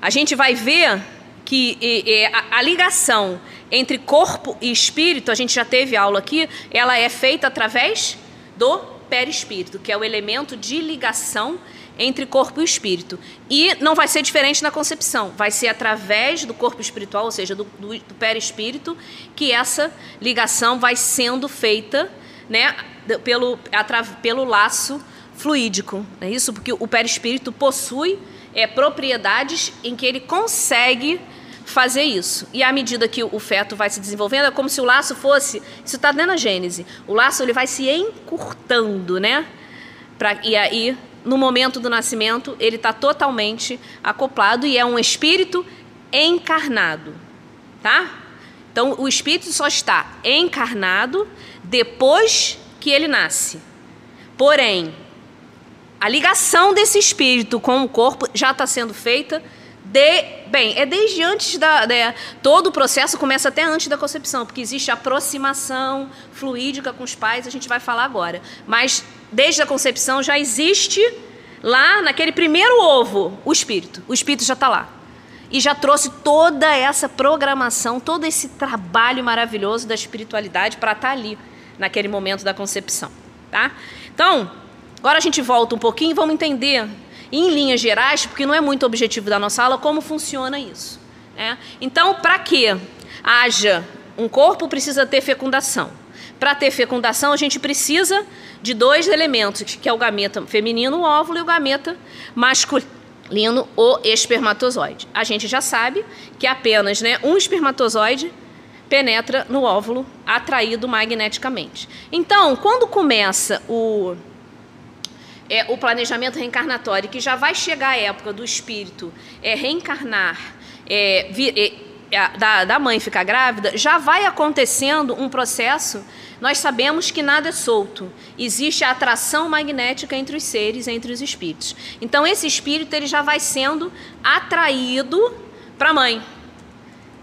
a gente vai ver que e, e, a, a ligação entre corpo e espírito, a gente já teve aula aqui, ela é feita através do perispírito, que é o elemento de ligação entre corpo e espírito. E não vai ser diferente na concepção, vai ser através do corpo espiritual, ou seja, do, do, do perispírito, que essa ligação vai sendo feita né, pelo, pelo laço fluídico. É isso? Porque o perispírito possui é, propriedades em que ele consegue fazer isso. E à medida que o feto vai se desenvolvendo, é como se o laço fosse. Isso está dentro da Gênese. O laço ele vai se encurtando, né? Pra, e aí, no momento do nascimento, ele está totalmente acoplado e é um espírito encarnado, tá? Então, o espírito só está encarnado depois que ele nasce. Porém, a ligação desse espírito com o corpo já está sendo feita de, bem, é desde antes da, né, todo o processo começa até antes da concepção, porque existe aproximação fluídica com os pais, a gente vai falar agora. Mas desde a concepção já existe lá naquele primeiro ovo o espírito. O espírito já está lá. E já trouxe toda essa programação, todo esse trabalho maravilhoso da espiritualidade para estar tá ali naquele momento da concepção, tá? Então, agora a gente volta um pouquinho e vamos entender em linhas gerais, porque não é muito objetivo da nossa aula, como funciona isso. Né? Então, para que haja um corpo, precisa ter fecundação. Para ter fecundação, a gente precisa de dois elementos, que é o gameta feminino, o óvulo, e o gameta masculino, o espermatozoide. A gente já sabe que apenas né, um espermatozoide penetra no óvulo, atraído magneticamente. Então, quando começa o, é, o planejamento reencarnatório, que já vai chegar a época do espírito é, reencarnar, é, é, da, da mãe ficar grávida, já vai acontecendo um processo. Nós sabemos que nada é solto. Existe a atração magnética entre os seres, entre os espíritos. Então, esse espírito ele já vai sendo atraído para a mãe.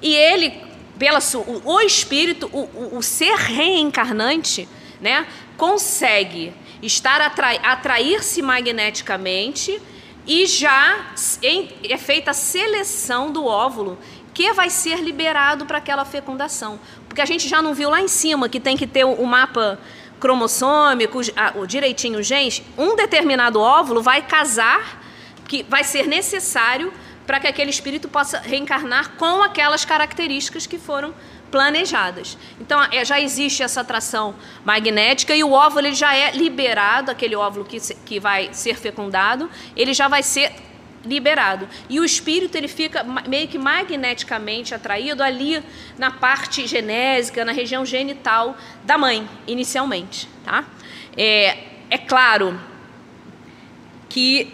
E ele, pela o espírito, o, o, o, ser reencarnante, né, consegue estar atrair-se magneticamente e já em, é feita a seleção do óvulo que vai ser liberado para aquela fecundação. Porque a gente já não viu lá em cima que tem que ter o mapa cromossômico, o direitinho genes, um determinado óvulo vai casar, que vai ser necessário para que aquele espírito possa reencarnar com aquelas características que foram planejadas. Então é, já existe essa atração magnética e o óvulo ele já é liberado, aquele óvulo que, que vai ser fecundado, ele já vai ser liberado. E o espírito ele fica meio que magneticamente atraído ali na parte genésica, na região genital da mãe, inicialmente. Tá? É, é claro que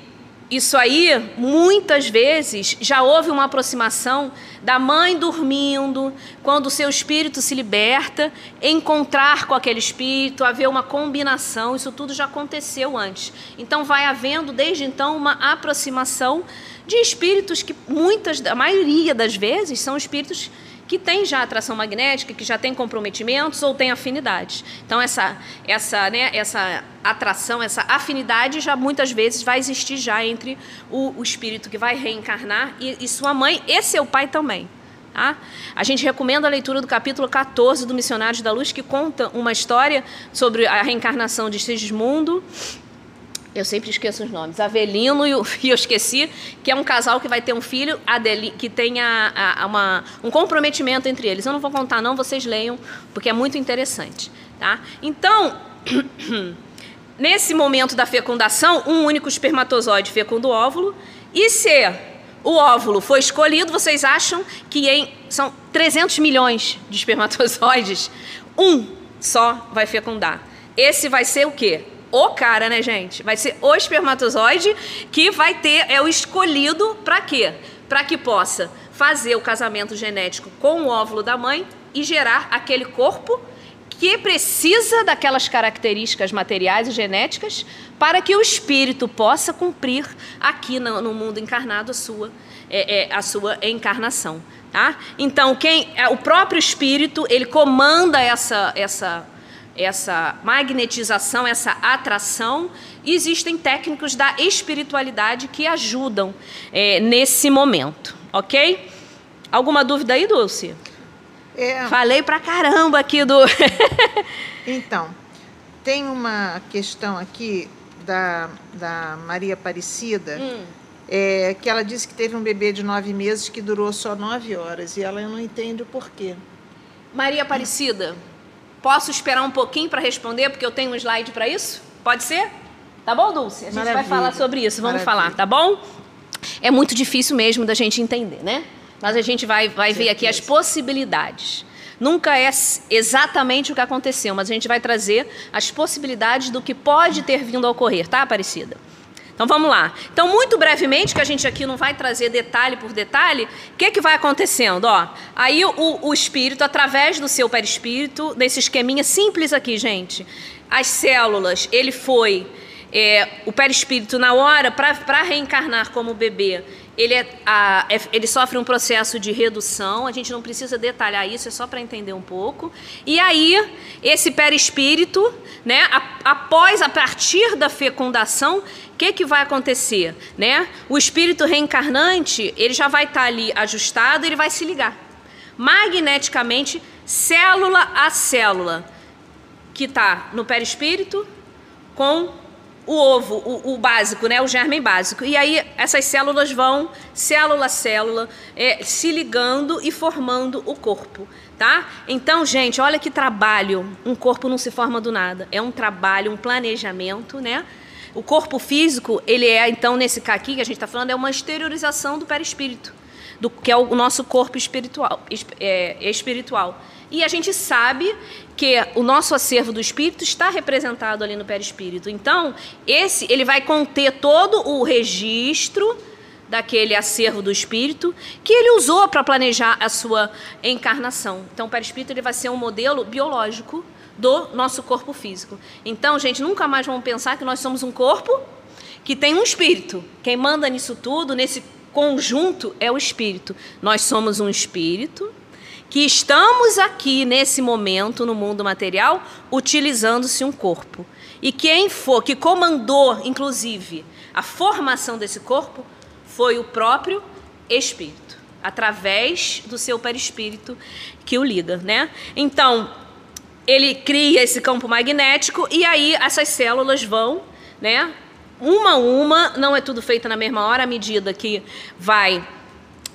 isso aí, muitas vezes, já houve uma aproximação da mãe dormindo, quando o seu espírito se liberta, encontrar com aquele espírito, haver uma combinação, isso tudo já aconteceu antes. Então, vai havendo, desde então, uma aproximação de espíritos que, muitas, a maioria das vezes, são espíritos que tem já atração magnética, que já tem comprometimentos ou tem afinidades. Então essa essa né, essa atração, essa afinidade já muitas vezes vai existir já entre o, o espírito que vai reencarnar e, e sua mãe e seu pai também. Tá? A gente recomenda a leitura do capítulo 14 do Missionários da Luz, que conta uma história sobre a reencarnação de Sigismundo Eu sempre esqueço os nomes. Avelino e, o, <laughs> e eu esqueci, que é um casal que vai ter um filho Adeli, que tem a, a, uma, um comprometimento entre eles. Eu não vou contar, não, vocês leiam, porque é muito interessante. Tá? Então, <clears throat> nesse momento da fecundação, um único espermatozoide fecunda o óvulo, e se o óvulo foi escolhido, vocês acham que em, são 300 milhões de espermatozoides, um só vai fecundar. Esse vai ser o quê? O cara, né, gente? Vai ser o espermatozoide que vai ter, é o escolhido para quê? Para que possa fazer o casamento genético com o óvulo da mãe e gerar aquele corpo que precisa daquelas características materiais e genéticas para que o espírito possa cumprir aqui no, no mundo encarnado a sua, é, é, a sua encarnação. Tá? Então, quem é, o próprio espírito ele comanda essa, essa, essa magnetização, essa atração. Existem técnicos da espiritualidade que ajudam é, nesse momento, ok? Alguma dúvida aí, Dulce? É... Falei pra caramba aqui do. <laughs> então, tem uma questão aqui da, da Maria Aparecida. Hum. É, que ela disse que teve um bebê de nove meses que durou só nove horas e ela não entende o porquê. Maria Aparecida, posso esperar um pouquinho para responder, porque eu tenho um slide para isso? Pode ser? Tá bom, Dulce? A gente Maravilha. vai falar sobre isso, vamos Maravilha. falar, tá bom? É muito difícil mesmo da gente entender, né? Mas a gente vai, vai ver aqui as possibilidades. Nunca é exatamente o que aconteceu, mas a gente vai trazer as possibilidades do que pode ter vindo a ocorrer, tá, Aparecida? Então vamos lá. Então, muito brevemente, que a gente aqui não vai trazer detalhe por detalhe, o que, que vai acontecendo? Ó, aí o, o espírito, através do seu perispírito, nesse esqueminha simples aqui, gente, as células, ele foi. É, o perispírito, na hora, para reencarnar como bebê, ele, é, a, é, ele sofre um processo de redução, a gente não precisa detalhar isso, é só para entender um pouco. E aí, esse perispírito, né, após, a partir da fecundação, o que, que vai acontecer? Né? O espírito reencarnante, ele já vai estar tá ali ajustado, ele vai se ligar. Magneticamente, célula a célula, que está no perispírito, com o ovo, o, o, básico, né, o germe básico. E aí essas células vão, célula a célula, é, se ligando e formando o corpo, tá? Então, gente, olha que trabalho. Um corpo não se forma do nada. É um trabalho, um planejamento, né? O corpo físico, ele é, então, nesse aqui que a gente está falando, é uma exteriorização do perispírito, do que é o nosso corpo espiritual. É, espiritual. E a gente sabe que o nosso acervo do espírito está representado ali no perispírito. Então, esse ele vai conter todo o registro daquele acervo do espírito que ele usou para planejar a sua encarnação. Então, o perispírito ele vai ser um modelo biológico do nosso corpo físico. Então, gente, nunca mais vamos pensar que nós somos um corpo que tem um espírito. Quem manda nisso tudo, nesse conjunto, é o espírito. Nós somos um espírito que estamos aqui nesse momento no mundo material utilizando-se um corpo. E quem for que comandou, inclusive, a formação desse corpo foi o próprio espírito, através do seu perispírito que o liga, né? Então, ele cria esse campo magnético e aí essas células vão, né, uma a uma, não é tudo feito na mesma hora, à medida que vai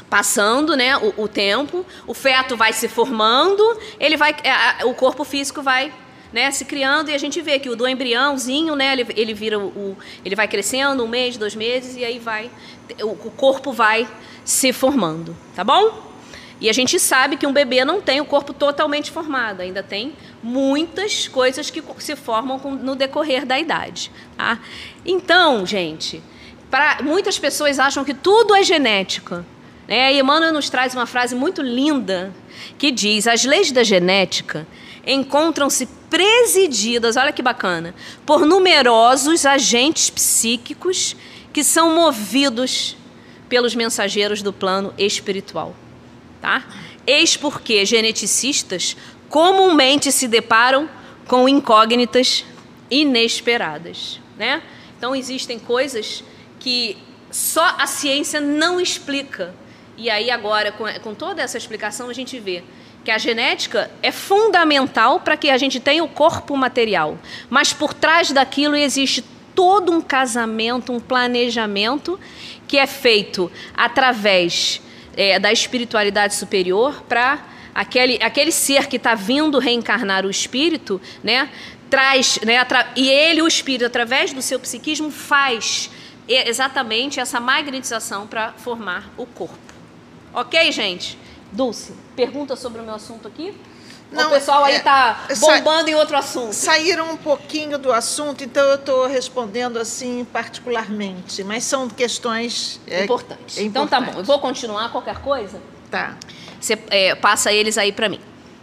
passando né, o, o, tempo, o feto vai se formando, ele vai, é, o corpo físico vai né, se criando e a gente vê que o do embriãozinho, né, ele, ele vira o, ele vai crescendo um mês, dois meses e aí vai, o, o corpo vai se formando, tá bom? E a gente sabe que um bebê não tem o corpo totalmente formado, ainda tem muitas coisas que se formam no decorrer da idade. Tá? Então, gente, para muitas pessoas acham que tudo é genética. Né? E Emmanuel nos traz uma frase muito linda que diz: as leis da genética encontram-se presididas, olha que bacana, por numerosos agentes psíquicos que são movidos pelos mensageiros do plano espiritual. Tá? Eis porque geneticistas comumente se deparam com incógnitas inesperadas. Né? Então, existem coisas que só a ciência não explica e aí agora, com, com toda essa explicação, a gente vê que a genética é fundamental para que a gente tenha o corpo material. Mas por trás daquilo existe todo um casamento, um planejamento que é feito através é, da espiritualidade superior para aquele, aquele ser que está vindo reencarnar o espírito, né? Traz, né? E ele, o espírito, através do seu psiquismo, faz exatamente essa magnetização para formar o corpo. Ok, gente? Dulce, pergunta sobre o meu assunto aqui? Não, o pessoal aí está é, bombando em outro assunto. Saíram um pouquinho do assunto, então eu estou respondendo assim particularmente, mas são questões é, importantes. É então tá bom, eu vou continuar qualquer coisa. Tá. Você é, passa eles aí para mim,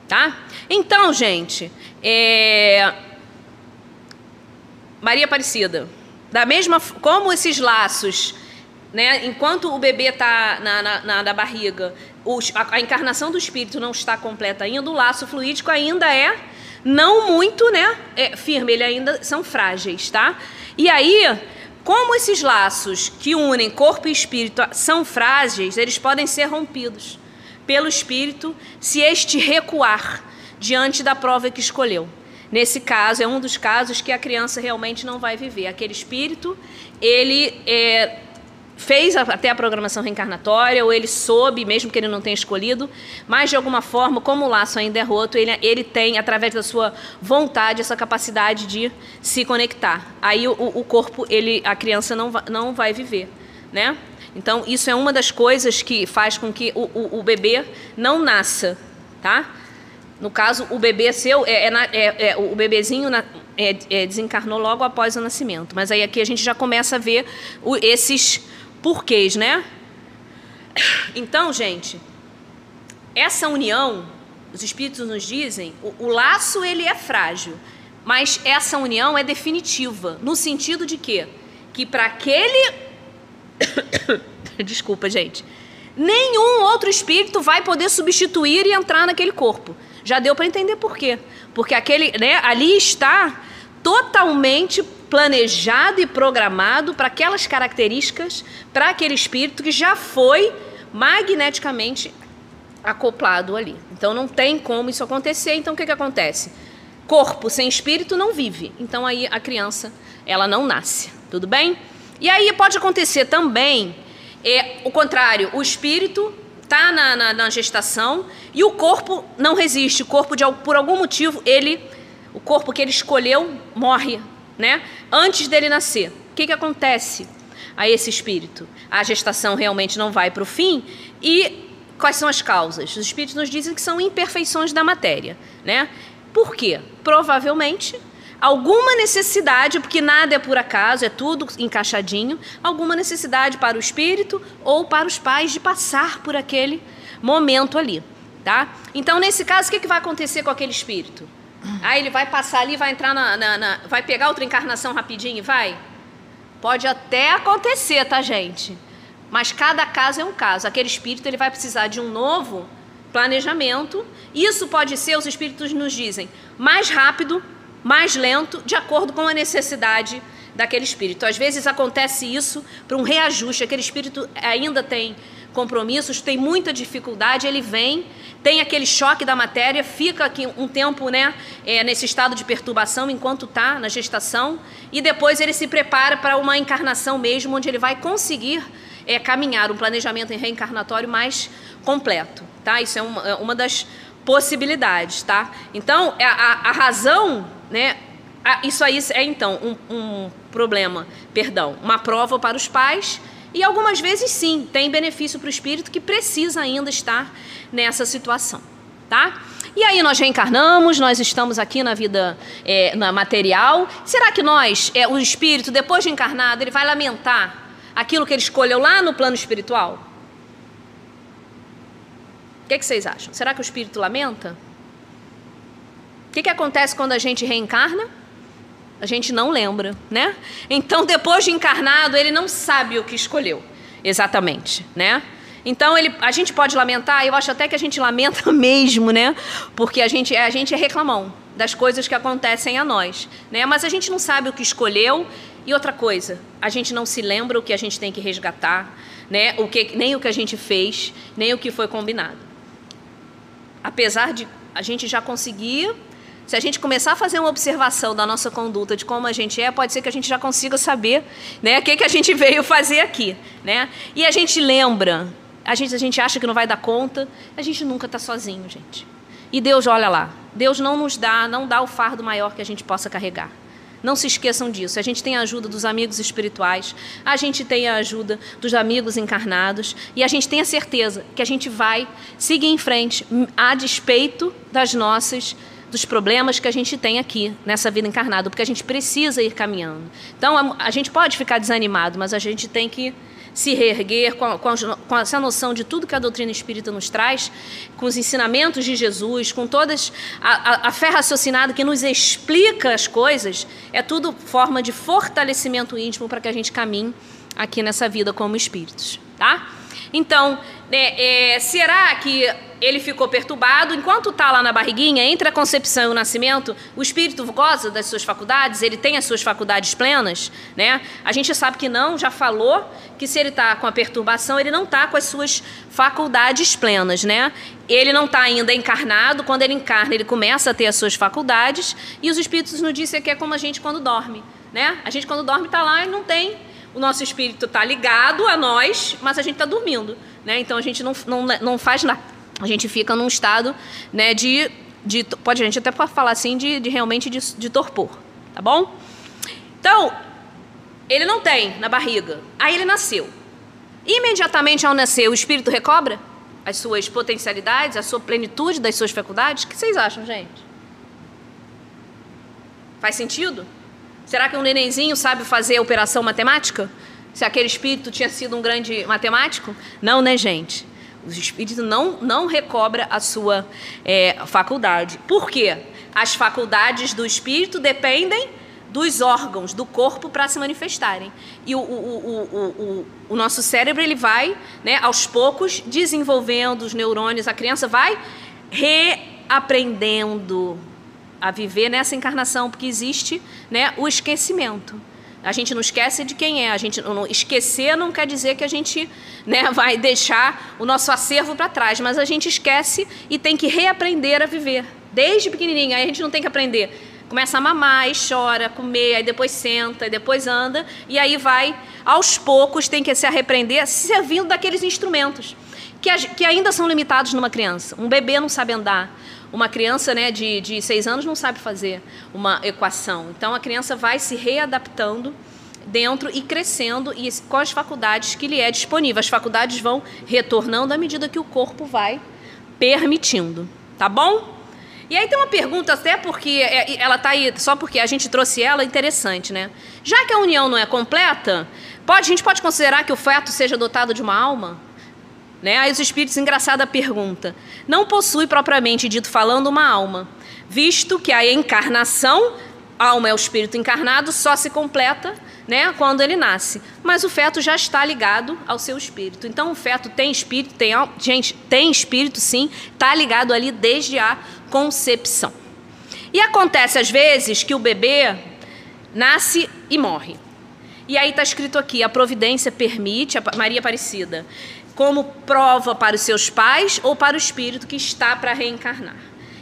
tá? Então, gente, é... Maria Aparecida, da mesma como esses laços né? Enquanto o bebê está na, na, na, barriga, a, a, encarnação do espírito não está completa ainda, o laço fluídico ainda é não muito né, é firme, ele ainda são frágeis, tá? E aí, como esses laços que unem corpo e espírito são frágeis, eles podem ser rompidos pelo espírito se este recuar diante da prova que escolheu. Nesse caso, é um dos casos que a criança realmente não vai viver. Aquele espírito, ele é, fez até a programação reencarnatória, ou ele soube, mesmo que ele não tenha escolhido, mas de alguma forma, como o laço ainda é roto, ele, ele tem, através da sua vontade, essa capacidade de se conectar. Aí o, o corpo, ele, a criança não, não vai viver, né? Então, isso é uma das coisas que faz com que o, o, o bebê não nasça, tá? No caso, o bebê seu, é, é, é, é o bebezinho na, é, é, desencarnou logo após o nascimento. Mas aí aqui a gente já começa a ver o, esses porquês, né? Então, gente, essa união, os espíritos nos dizem, o, o laço ele é frágil, mas essa união é definitiva, no sentido de quê? Que para aquele <coughs> Desculpa, gente. Nenhum outro espírito vai poder substituir e entrar naquele corpo. Já deu para entender por quê? Porque aquele, né, ali está totalmente planejado e programado para aquelas características, para aquele espírito que já foi magneticamente acoplado ali. Então não tem como isso acontecer. Então o que, que acontece? Corpo sem espírito não vive. Então aí a criança ela não nasce. Tudo bem? E aí pode acontecer também é, o contrário. O espírito está na, na, na, gestação e o corpo não resiste. O corpo de, por algum motivo ele, o corpo que ele escolheu morre né? Antes dele nascer. O que, que acontece a esse espírito? A gestação realmente não vai para o fim e quais são as causas? Os espíritos nos dizem que são imperfeições da matéria, né? Por quê? Provavelmente alguma necessidade, porque nada é por acaso, é tudo encaixadinho, alguma necessidade para o espírito ou para os pais de passar por aquele momento ali, tá? Então, nesse caso, o que, que vai acontecer com aquele espírito? Aí ele vai passar ali, vai entrar na, na, na, Vai pegar outra encarnação rapidinho e vai? Pode até acontecer, tá, gente? Mas cada caso é um caso. Aquele espírito ele vai precisar de um novo planejamento. Isso pode ser, os espíritos nos dizem, mais rápido, mais lento, de acordo com a necessidade daquele espírito. Às vezes acontece isso para um reajuste. Aquele espírito ainda tem compromissos, tem muita dificuldade, ele vem tem aquele choque da matéria, fica aqui um tempo né, é, nesse estado de perturbação enquanto está na gestação, e depois ele se prepara para uma encarnação mesmo, onde ele vai conseguir é, caminhar um planejamento reencarnatório mais completo. Tá? Isso é uma, é uma das possibilidades. Tá? Então, é, a, a razão, né, isso aí é então um, um problema, perdão, uma prova para os pais e algumas vezes sim, tem benefício para o espírito que precisa ainda estar nessa situação, tá? E aí nós reencarnamos, nós estamos aqui na vida é, na material. Será que nós, é, o espírito, depois de encarnado, ele vai lamentar aquilo que ele escolheu lá no plano espiritual? O que, que vocês acham? Será que o espírito lamenta? O que, que acontece quando a gente reencarna? A gente não lembra, né? Então, depois de encarnado, ele não sabe o que escolheu exatamente, né? Então ele, a gente pode lamentar, eu acho até que a gente lamenta <laughs> mesmo, né? Porque a gente, a gente é reclamão das coisas que acontecem a nós, né? Mas a gente não sabe o que escolheu e outra coisa, a gente não se lembra o que a gente tem que resgatar, né? O que, nem o que a gente fez, nem o que foi combinado. Apesar de a gente já conseguir se a gente começar a fazer uma observação da nossa conduta, de como a gente é, pode ser que a gente já consiga saber né, o que, que a gente veio fazer aqui. Né? E a gente lembra, a gente, a gente acha que não vai dar conta, a gente nunca está sozinho, gente. E Deus, olha lá, Deus não nos dá, não dá o fardo maior que a gente possa carregar. Não se esqueçam disso. A gente tem a ajuda dos amigos espirituais, a gente tem a ajuda dos amigos encarnados e a gente tem a certeza que a gente vai seguir em frente a despeito das nossas dos problemas que a gente tem aqui nessa vida encarnada, porque a gente precisa ir caminhando. Então a, a gente pode ficar desanimado, mas a gente tem que se reerguer com, com, com, essa noção de tudo que a doutrina espírita nos traz, com os ensinamentos de Jesus, com todas a, a, fé raciocinada que nos explica as coisas, é tudo forma de fortalecimento íntimo para que a gente caminhe aqui nessa vida como espíritos, tá? Então, é, é, será que ele ficou perturbado. Enquanto está lá na barriguinha, entre a concepção e o nascimento, o espírito goza das suas faculdades, ele tem as suas faculdades plenas. Né? A gente sabe que não, já falou que se ele está com a perturbação, ele não está com as suas faculdades plenas. Né? Ele não está ainda encarnado, quando ele encarna, ele começa a ter as suas faculdades, e os espíritos nos dizem que é como a gente quando dorme. Né? A gente quando dorme está lá e não tem. O nosso espírito está ligado a nós, mas a gente está dormindo. Né? Então a gente não, não, não faz nada a gente fica num estado né, de, de. Pode a gente até falar assim, de, de realmente de, de torpor. Tá bom? Então, ele não tem na barriga. Aí ele nasceu. Imediatamente ao nascer, o espírito recobra as suas potencialidades, a sua plenitude das suas faculdades? O que vocês acham, gente? Faz sentido? Será que um nenenzinho sabe fazer operação matemática? Se aquele espírito tinha sido um grande matemático? Não, né, gente? O espírito não, não recobra a sua é, faculdade. Por quê? As faculdades do espírito dependem dos órgãos do corpo para se manifestarem. E o, o, o, o, nosso cérebro ele vai, né, aos poucos, desenvolvendo os neurônios. A criança vai reaprendendo a viver nessa encarnação, porque existe né, o esquecimento. A gente não esquece de quem é. A gente não esquecer não quer dizer que a gente né, <laughs> vai deixar o nosso acervo para trás, mas a gente esquece e tem que reaprender a viver desde pequenininho. Aí a gente não tem que aprender. Começa a mamar, aí chora, comer, aí depois senta, aí depois anda, e aí vai, aos poucos, tem que se arrepender servindo daqueles instrumentos que, que ainda são limitados numa criança. Um bebê não sabe andar, uma criança né, de, de seis anos não sabe fazer uma equação. Então a criança vai se readaptando dentro e crescendo e com as faculdades que lhe é disponível. As faculdades vão retornando à medida que o corpo vai permitindo. Tá bom? E aí tem uma pergunta, até porque é, ela está aí, só porque a gente trouxe ela, interessante, né? Já que a união não é completa, pode, a gente pode considerar que o feto seja dotado de uma alma? Né? Aí os espíritos, engraçada pergunta, não possui propriamente dito falando uma alma, visto que a encarnação, alma é o espírito encarnado, só se completa né, quando ele nasce. Mas o feto já está ligado ao seu espírito. Então o feto tem espírito, tem gente, tem espírito sim, está ligado ali desde a concepção. E acontece às vezes que o bebê nasce e morre. E aí está escrito aqui: a providência permite, a Maria Aparecida, como prova para os seus pais ou para o espírito que está para reencarnar.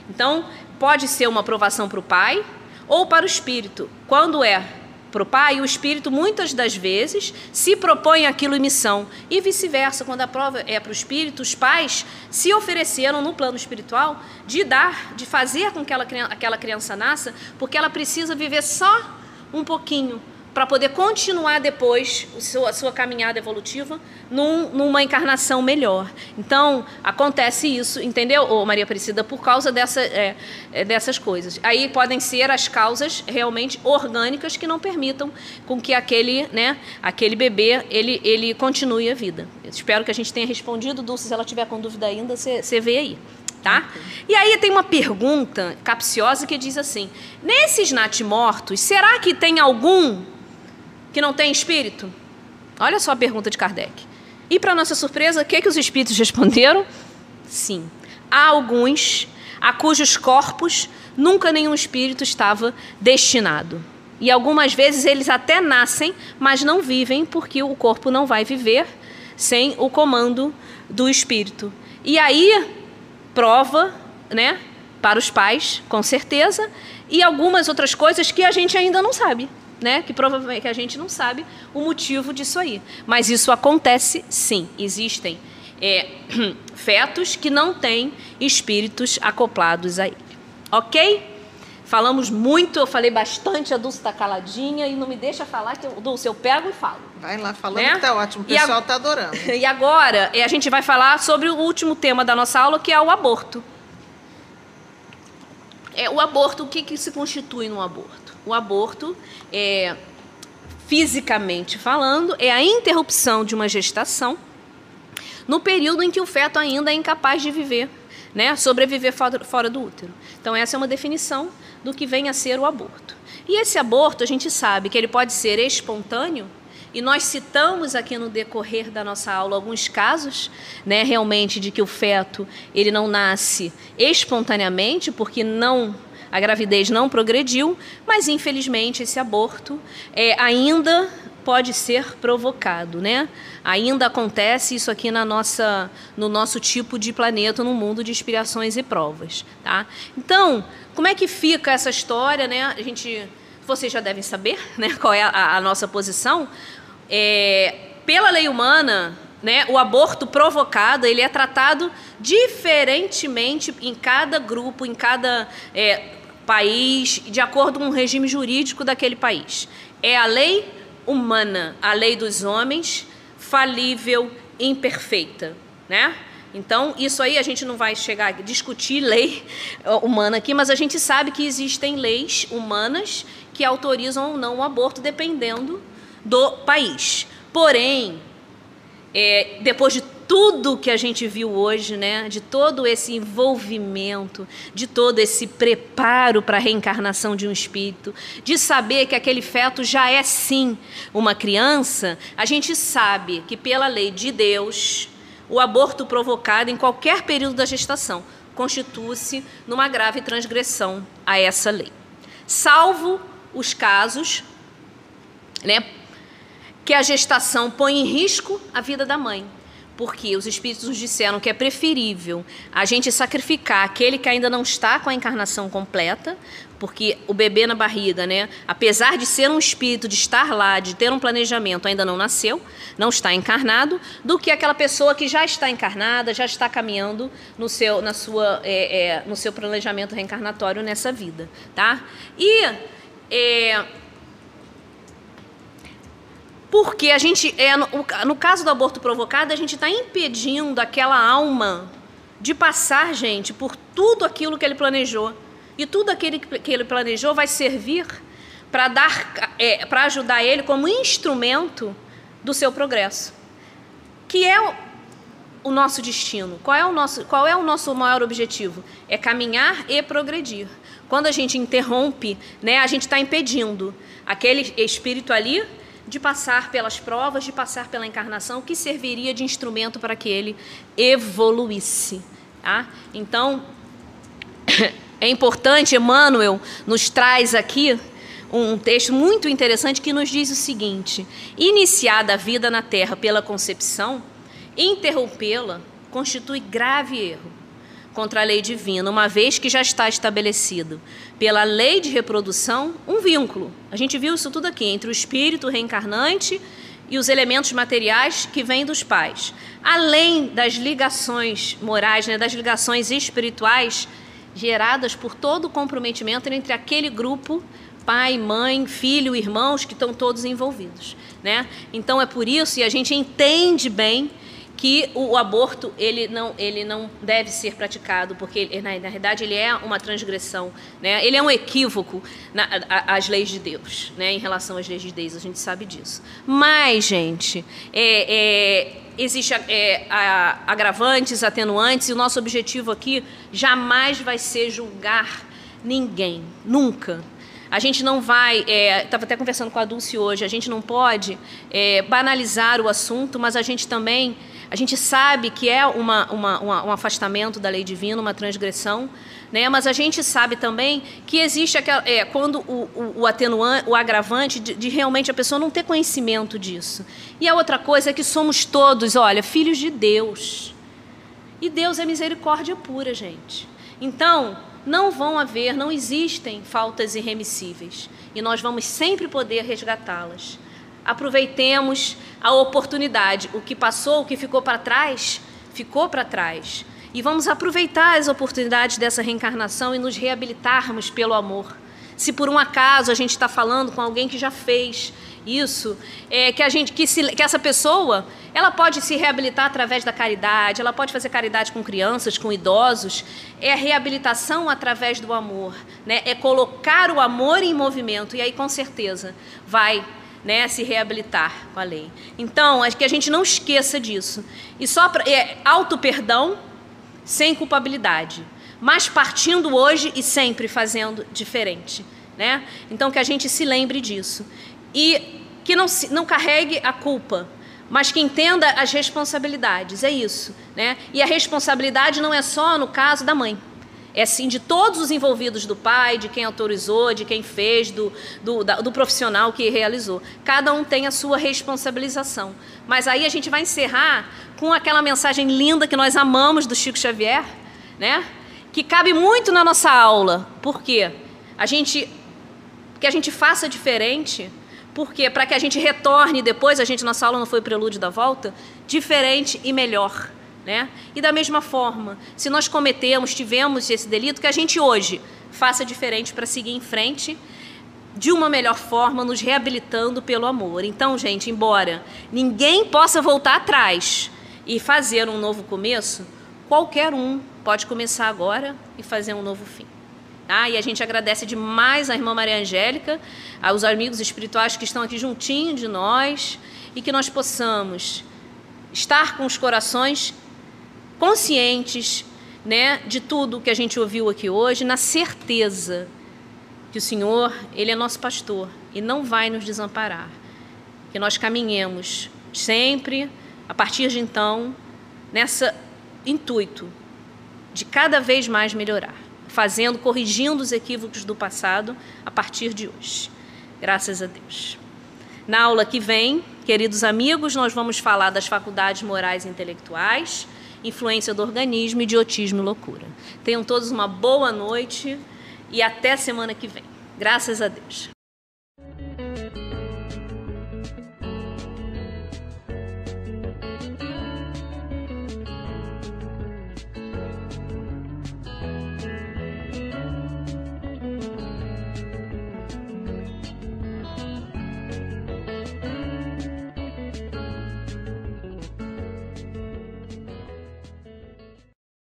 Então, pode ser uma aprovação para o pai ou para o espírito. Quando é para o pai, o espírito muitas das vezes se propõe aquilo em missão. E vice-versa, quando a prova é para o espírito, os pais se ofereceram no plano espiritual de dar, de fazer com que ela, aquela criança nasça, porque ela precisa viver só um pouquinho para poder continuar depois a sua, sua caminhada evolutiva num, numa encarnação melhor. Então, acontece isso, entendeu, Ô, Maria Aparecida, por causa dessa, é, é, dessas coisas. Aí podem ser as causas realmente orgânicas que não permitam com que aquele, né, aquele bebê ele, ele continue a vida. Eu espero que a gente tenha respondido, Dulce, se ela tiver com dúvida ainda, você vê aí. Tá? E aí tem uma pergunta capciosa que diz assim: nesses natimortos, será que tem algum que não tem espírito? Olha só a pergunta de Kardec. E, para nossa surpresa, o que, que os espíritos responderam? Sim. Há alguns a cujos corpos nunca nenhum espírito estava destinado. E algumas vezes eles até nascem, mas não vivem, porque o corpo não vai viver sem o comando do espírito. E aí, prova, né? para os pais, com certeza, e algumas outras coisas que a gente ainda não sabe. Né, que provavelmente a gente não sabe o motivo disso aí. Mas isso acontece sim. Existem é, <clears throat> fetos que não têm espíritos acoplados a ele. Ok? Falamos muito, eu falei bastante, a Dulce está caladinha e não me deixa falar, que eu, Dulce, eu pego e falo. Vai lá falando né? que tá ótimo, o pessoal está adorando. <laughs> E agora a gente vai falar sobre o último tema da nossa aula, que é o aborto. É, o aborto, o que, que se constitui no aborto? O aborto, é, fisicamente falando, é a interrupção de uma gestação no período em que o feto ainda é incapaz de viver, né, sobreviver fora, do útero. Então, essa é uma definição do que vem a ser o aborto. E esse aborto, a gente sabe que ele pode ser espontâneo, e nós citamos aqui no decorrer da nossa aula alguns casos, né, realmente de que o feto ele não nasce espontaneamente porque não a gravidez não progrediu, mas infelizmente esse aborto é, ainda pode ser provocado, né? Ainda acontece isso aqui na nossa, no nosso tipo de planeta, no mundo de inspirações e provas, tá? Então, como é que fica essa história, né? A gente, vocês já devem saber, né? Qual é a, a nossa posição? É, pela lei humana, né? O aborto provocado ele é tratado diferentemente em cada grupo, em cada é, país, de acordo com o regime jurídico daquele país. É a lei humana, a lei dos homens, falível, imperfeita, né? Então, isso aí a gente não vai chegar a discutir lei humana aqui, mas a gente sabe que existem leis humanas que autorizam ou não o aborto, dependendo do país. Porém, é, depois de tudo que a gente viu hoje, né, de todo esse envolvimento, de todo esse preparo para a reencarnação de um espírito, de saber que aquele feto já é sim uma criança, a gente sabe que pela lei de Deus, o aborto provocado em qualquer período da gestação constitui-se numa grave transgressão a essa lei. Salvo os casos, né, que a gestação põe em risco a vida da mãe porque os espíritos nos disseram que é preferível a gente sacrificar aquele que ainda não está com a encarnação completa, porque o bebê na barriga, né, apesar de ser um espírito, de estar lá, de ter um planejamento, ainda não nasceu, não está encarnado, do que aquela pessoa que já está encarnada, já está caminhando no seu, na sua, é, é, no seu planejamento reencarnatório nessa vida, tá? E é, porque a gente, é, no, no caso do aborto provocado, a gente está impedindo aquela alma de passar, gente, por tudo aquilo que ele planejou. E tudo aquilo que ele planejou vai servir para dar, é, para ajudar ele como instrumento do seu progresso, que é o, o nosso destino. Qual é o nosso, qual é o nosso maior objetivo? É caminhar e progredir. Quando a gente interrompe, né, a gente está impedindo aquele espírito ali de passar pelas provas, de passar pela encarnação, que serviria de instrumento para que ele evoluísse. Tá? Então, <coughs> é importante, Emmanuel nos traz aqui um texto muito interessante que nos diz o seguinte: iniciada a vida na Terra pela concepção, interrompê-la constitui grave erro contra a lei divina, uma vez que já está estabelecido pela lei de reprodução um vínculo. A gente viu isso tudo aqui entre o espírito reencarnante e os elementos materiais que vêm dos pais. Além das ligações morais, né, das ligações espirituais geradas por todo o comprometimento entre aquele grupo pai, mãe, filho, irmãos que estão todos envolvidos, né? Então é por isso e a gente entende bem que o, aborto ele não, ele não deve ser praticado, porque ele, na, na verdade ele é uma transgressão, né? ele é um equívoco a, às leis de Deus, né? em relação às leis de Deus, a gente sabe disso. Mas, gente, é, é, existe é, agravantes, atenuantes, e o nosso objetivo aqui jamais vai ser julgar ninguém, nunca. A gente não vai, estava é, até conversando com a Dulce hoje, a gente não pode é, banalizar o assunto, mas a gente também a gente sabe que é uma, uma, uma, um afastamento da lei divina, uma transgressão, né? mas a gente sabe também que existe aquela, é, quando o, o, o atenuante, o agravante de, de, realmente a pessoa não ter conhecimento disso. E a outra coisa é que somos todos, olha, filhos de Deus. E Deus é misericórdia pura, gente. Então, não vão haver, não existem faltas irremissíveis e nós vamos sempre poder resgatá-las. Aproveitemos a oportunidade. O que passou, o que ficou para trás, ficou para trás. E vamos aproveitar as oportunidades dessa reencarnação e nos reabilitarmos pelo amor. Se por um acaso a gente está falando com alguém que já fez isso, é, que a gente, que, se, que essa pessoa, ela pode se reabilitar através da caridade, ela pode fazer caridade com crianças, com idosos. É a reabilitação através do amor, né? É colocar o amor em movimento e aí com certeza vai né, se reabilitar com a lei. Então, acho que a gente não esqueça disso. E só pra, é auto perdão sem culpabilidade, mas partindo hoje e sempre fazendo diferente, né? Então que a gente se lembre disso e que não não carregue a culpa, mas que entenda as responsabilidades. É isso, né? E a responsabilidade não é só no caso da mãe. É sim de todos os envolvidos do pai, de quem autorizou, de quem fez, do, do, da, do profissional que realizou. Cada um tem a sua responsabilização. Mas aí a gente vai encerrar com aquela mensagem linda que nós amamos do Chico Xavier, né? Que cabe muito na nossa aula. Por quê? A gente que a gente faça diferente, porque para que a gente retorne depois, a gente nossa aula não foi o prelúdio da volta, diferente e melhor. Né? E da mesma forma, se nós cometemos, tivemos esse delito, que a gente hoje faça diferente para seguir em frente de uma melhor forma, nos reabilitando pelo amor. Então, gente, embora ninguém possa voltar atrás e fazer um novo começo, qualquer um pode começar agora e fazer um novo fim. Ah, e a gente agradece demais a irmã Maria Angélica, aos amigos espirituais que estão aqui juntinho de nós e que nós possamos estar com os corações conscientes né, de tudo que a gente ouviu aqui hoje, na certeza que o Senhor, Ele é nosso pastor e não vai nos desamparar. Que nós caminhemos sempre, a partir de então, nessa intuito de cada vez mais melhorar, fazendo, corrigindo os equívocos do passado a partir de hoje. Graças a Deus. Na aula que vem, queridos amigos, nós vamos falar das faculdades morais e intelectuais influência do organismo, idiotismo e loucura. Tenham todos uma boa noite e até semana que vem. Graças a Deus.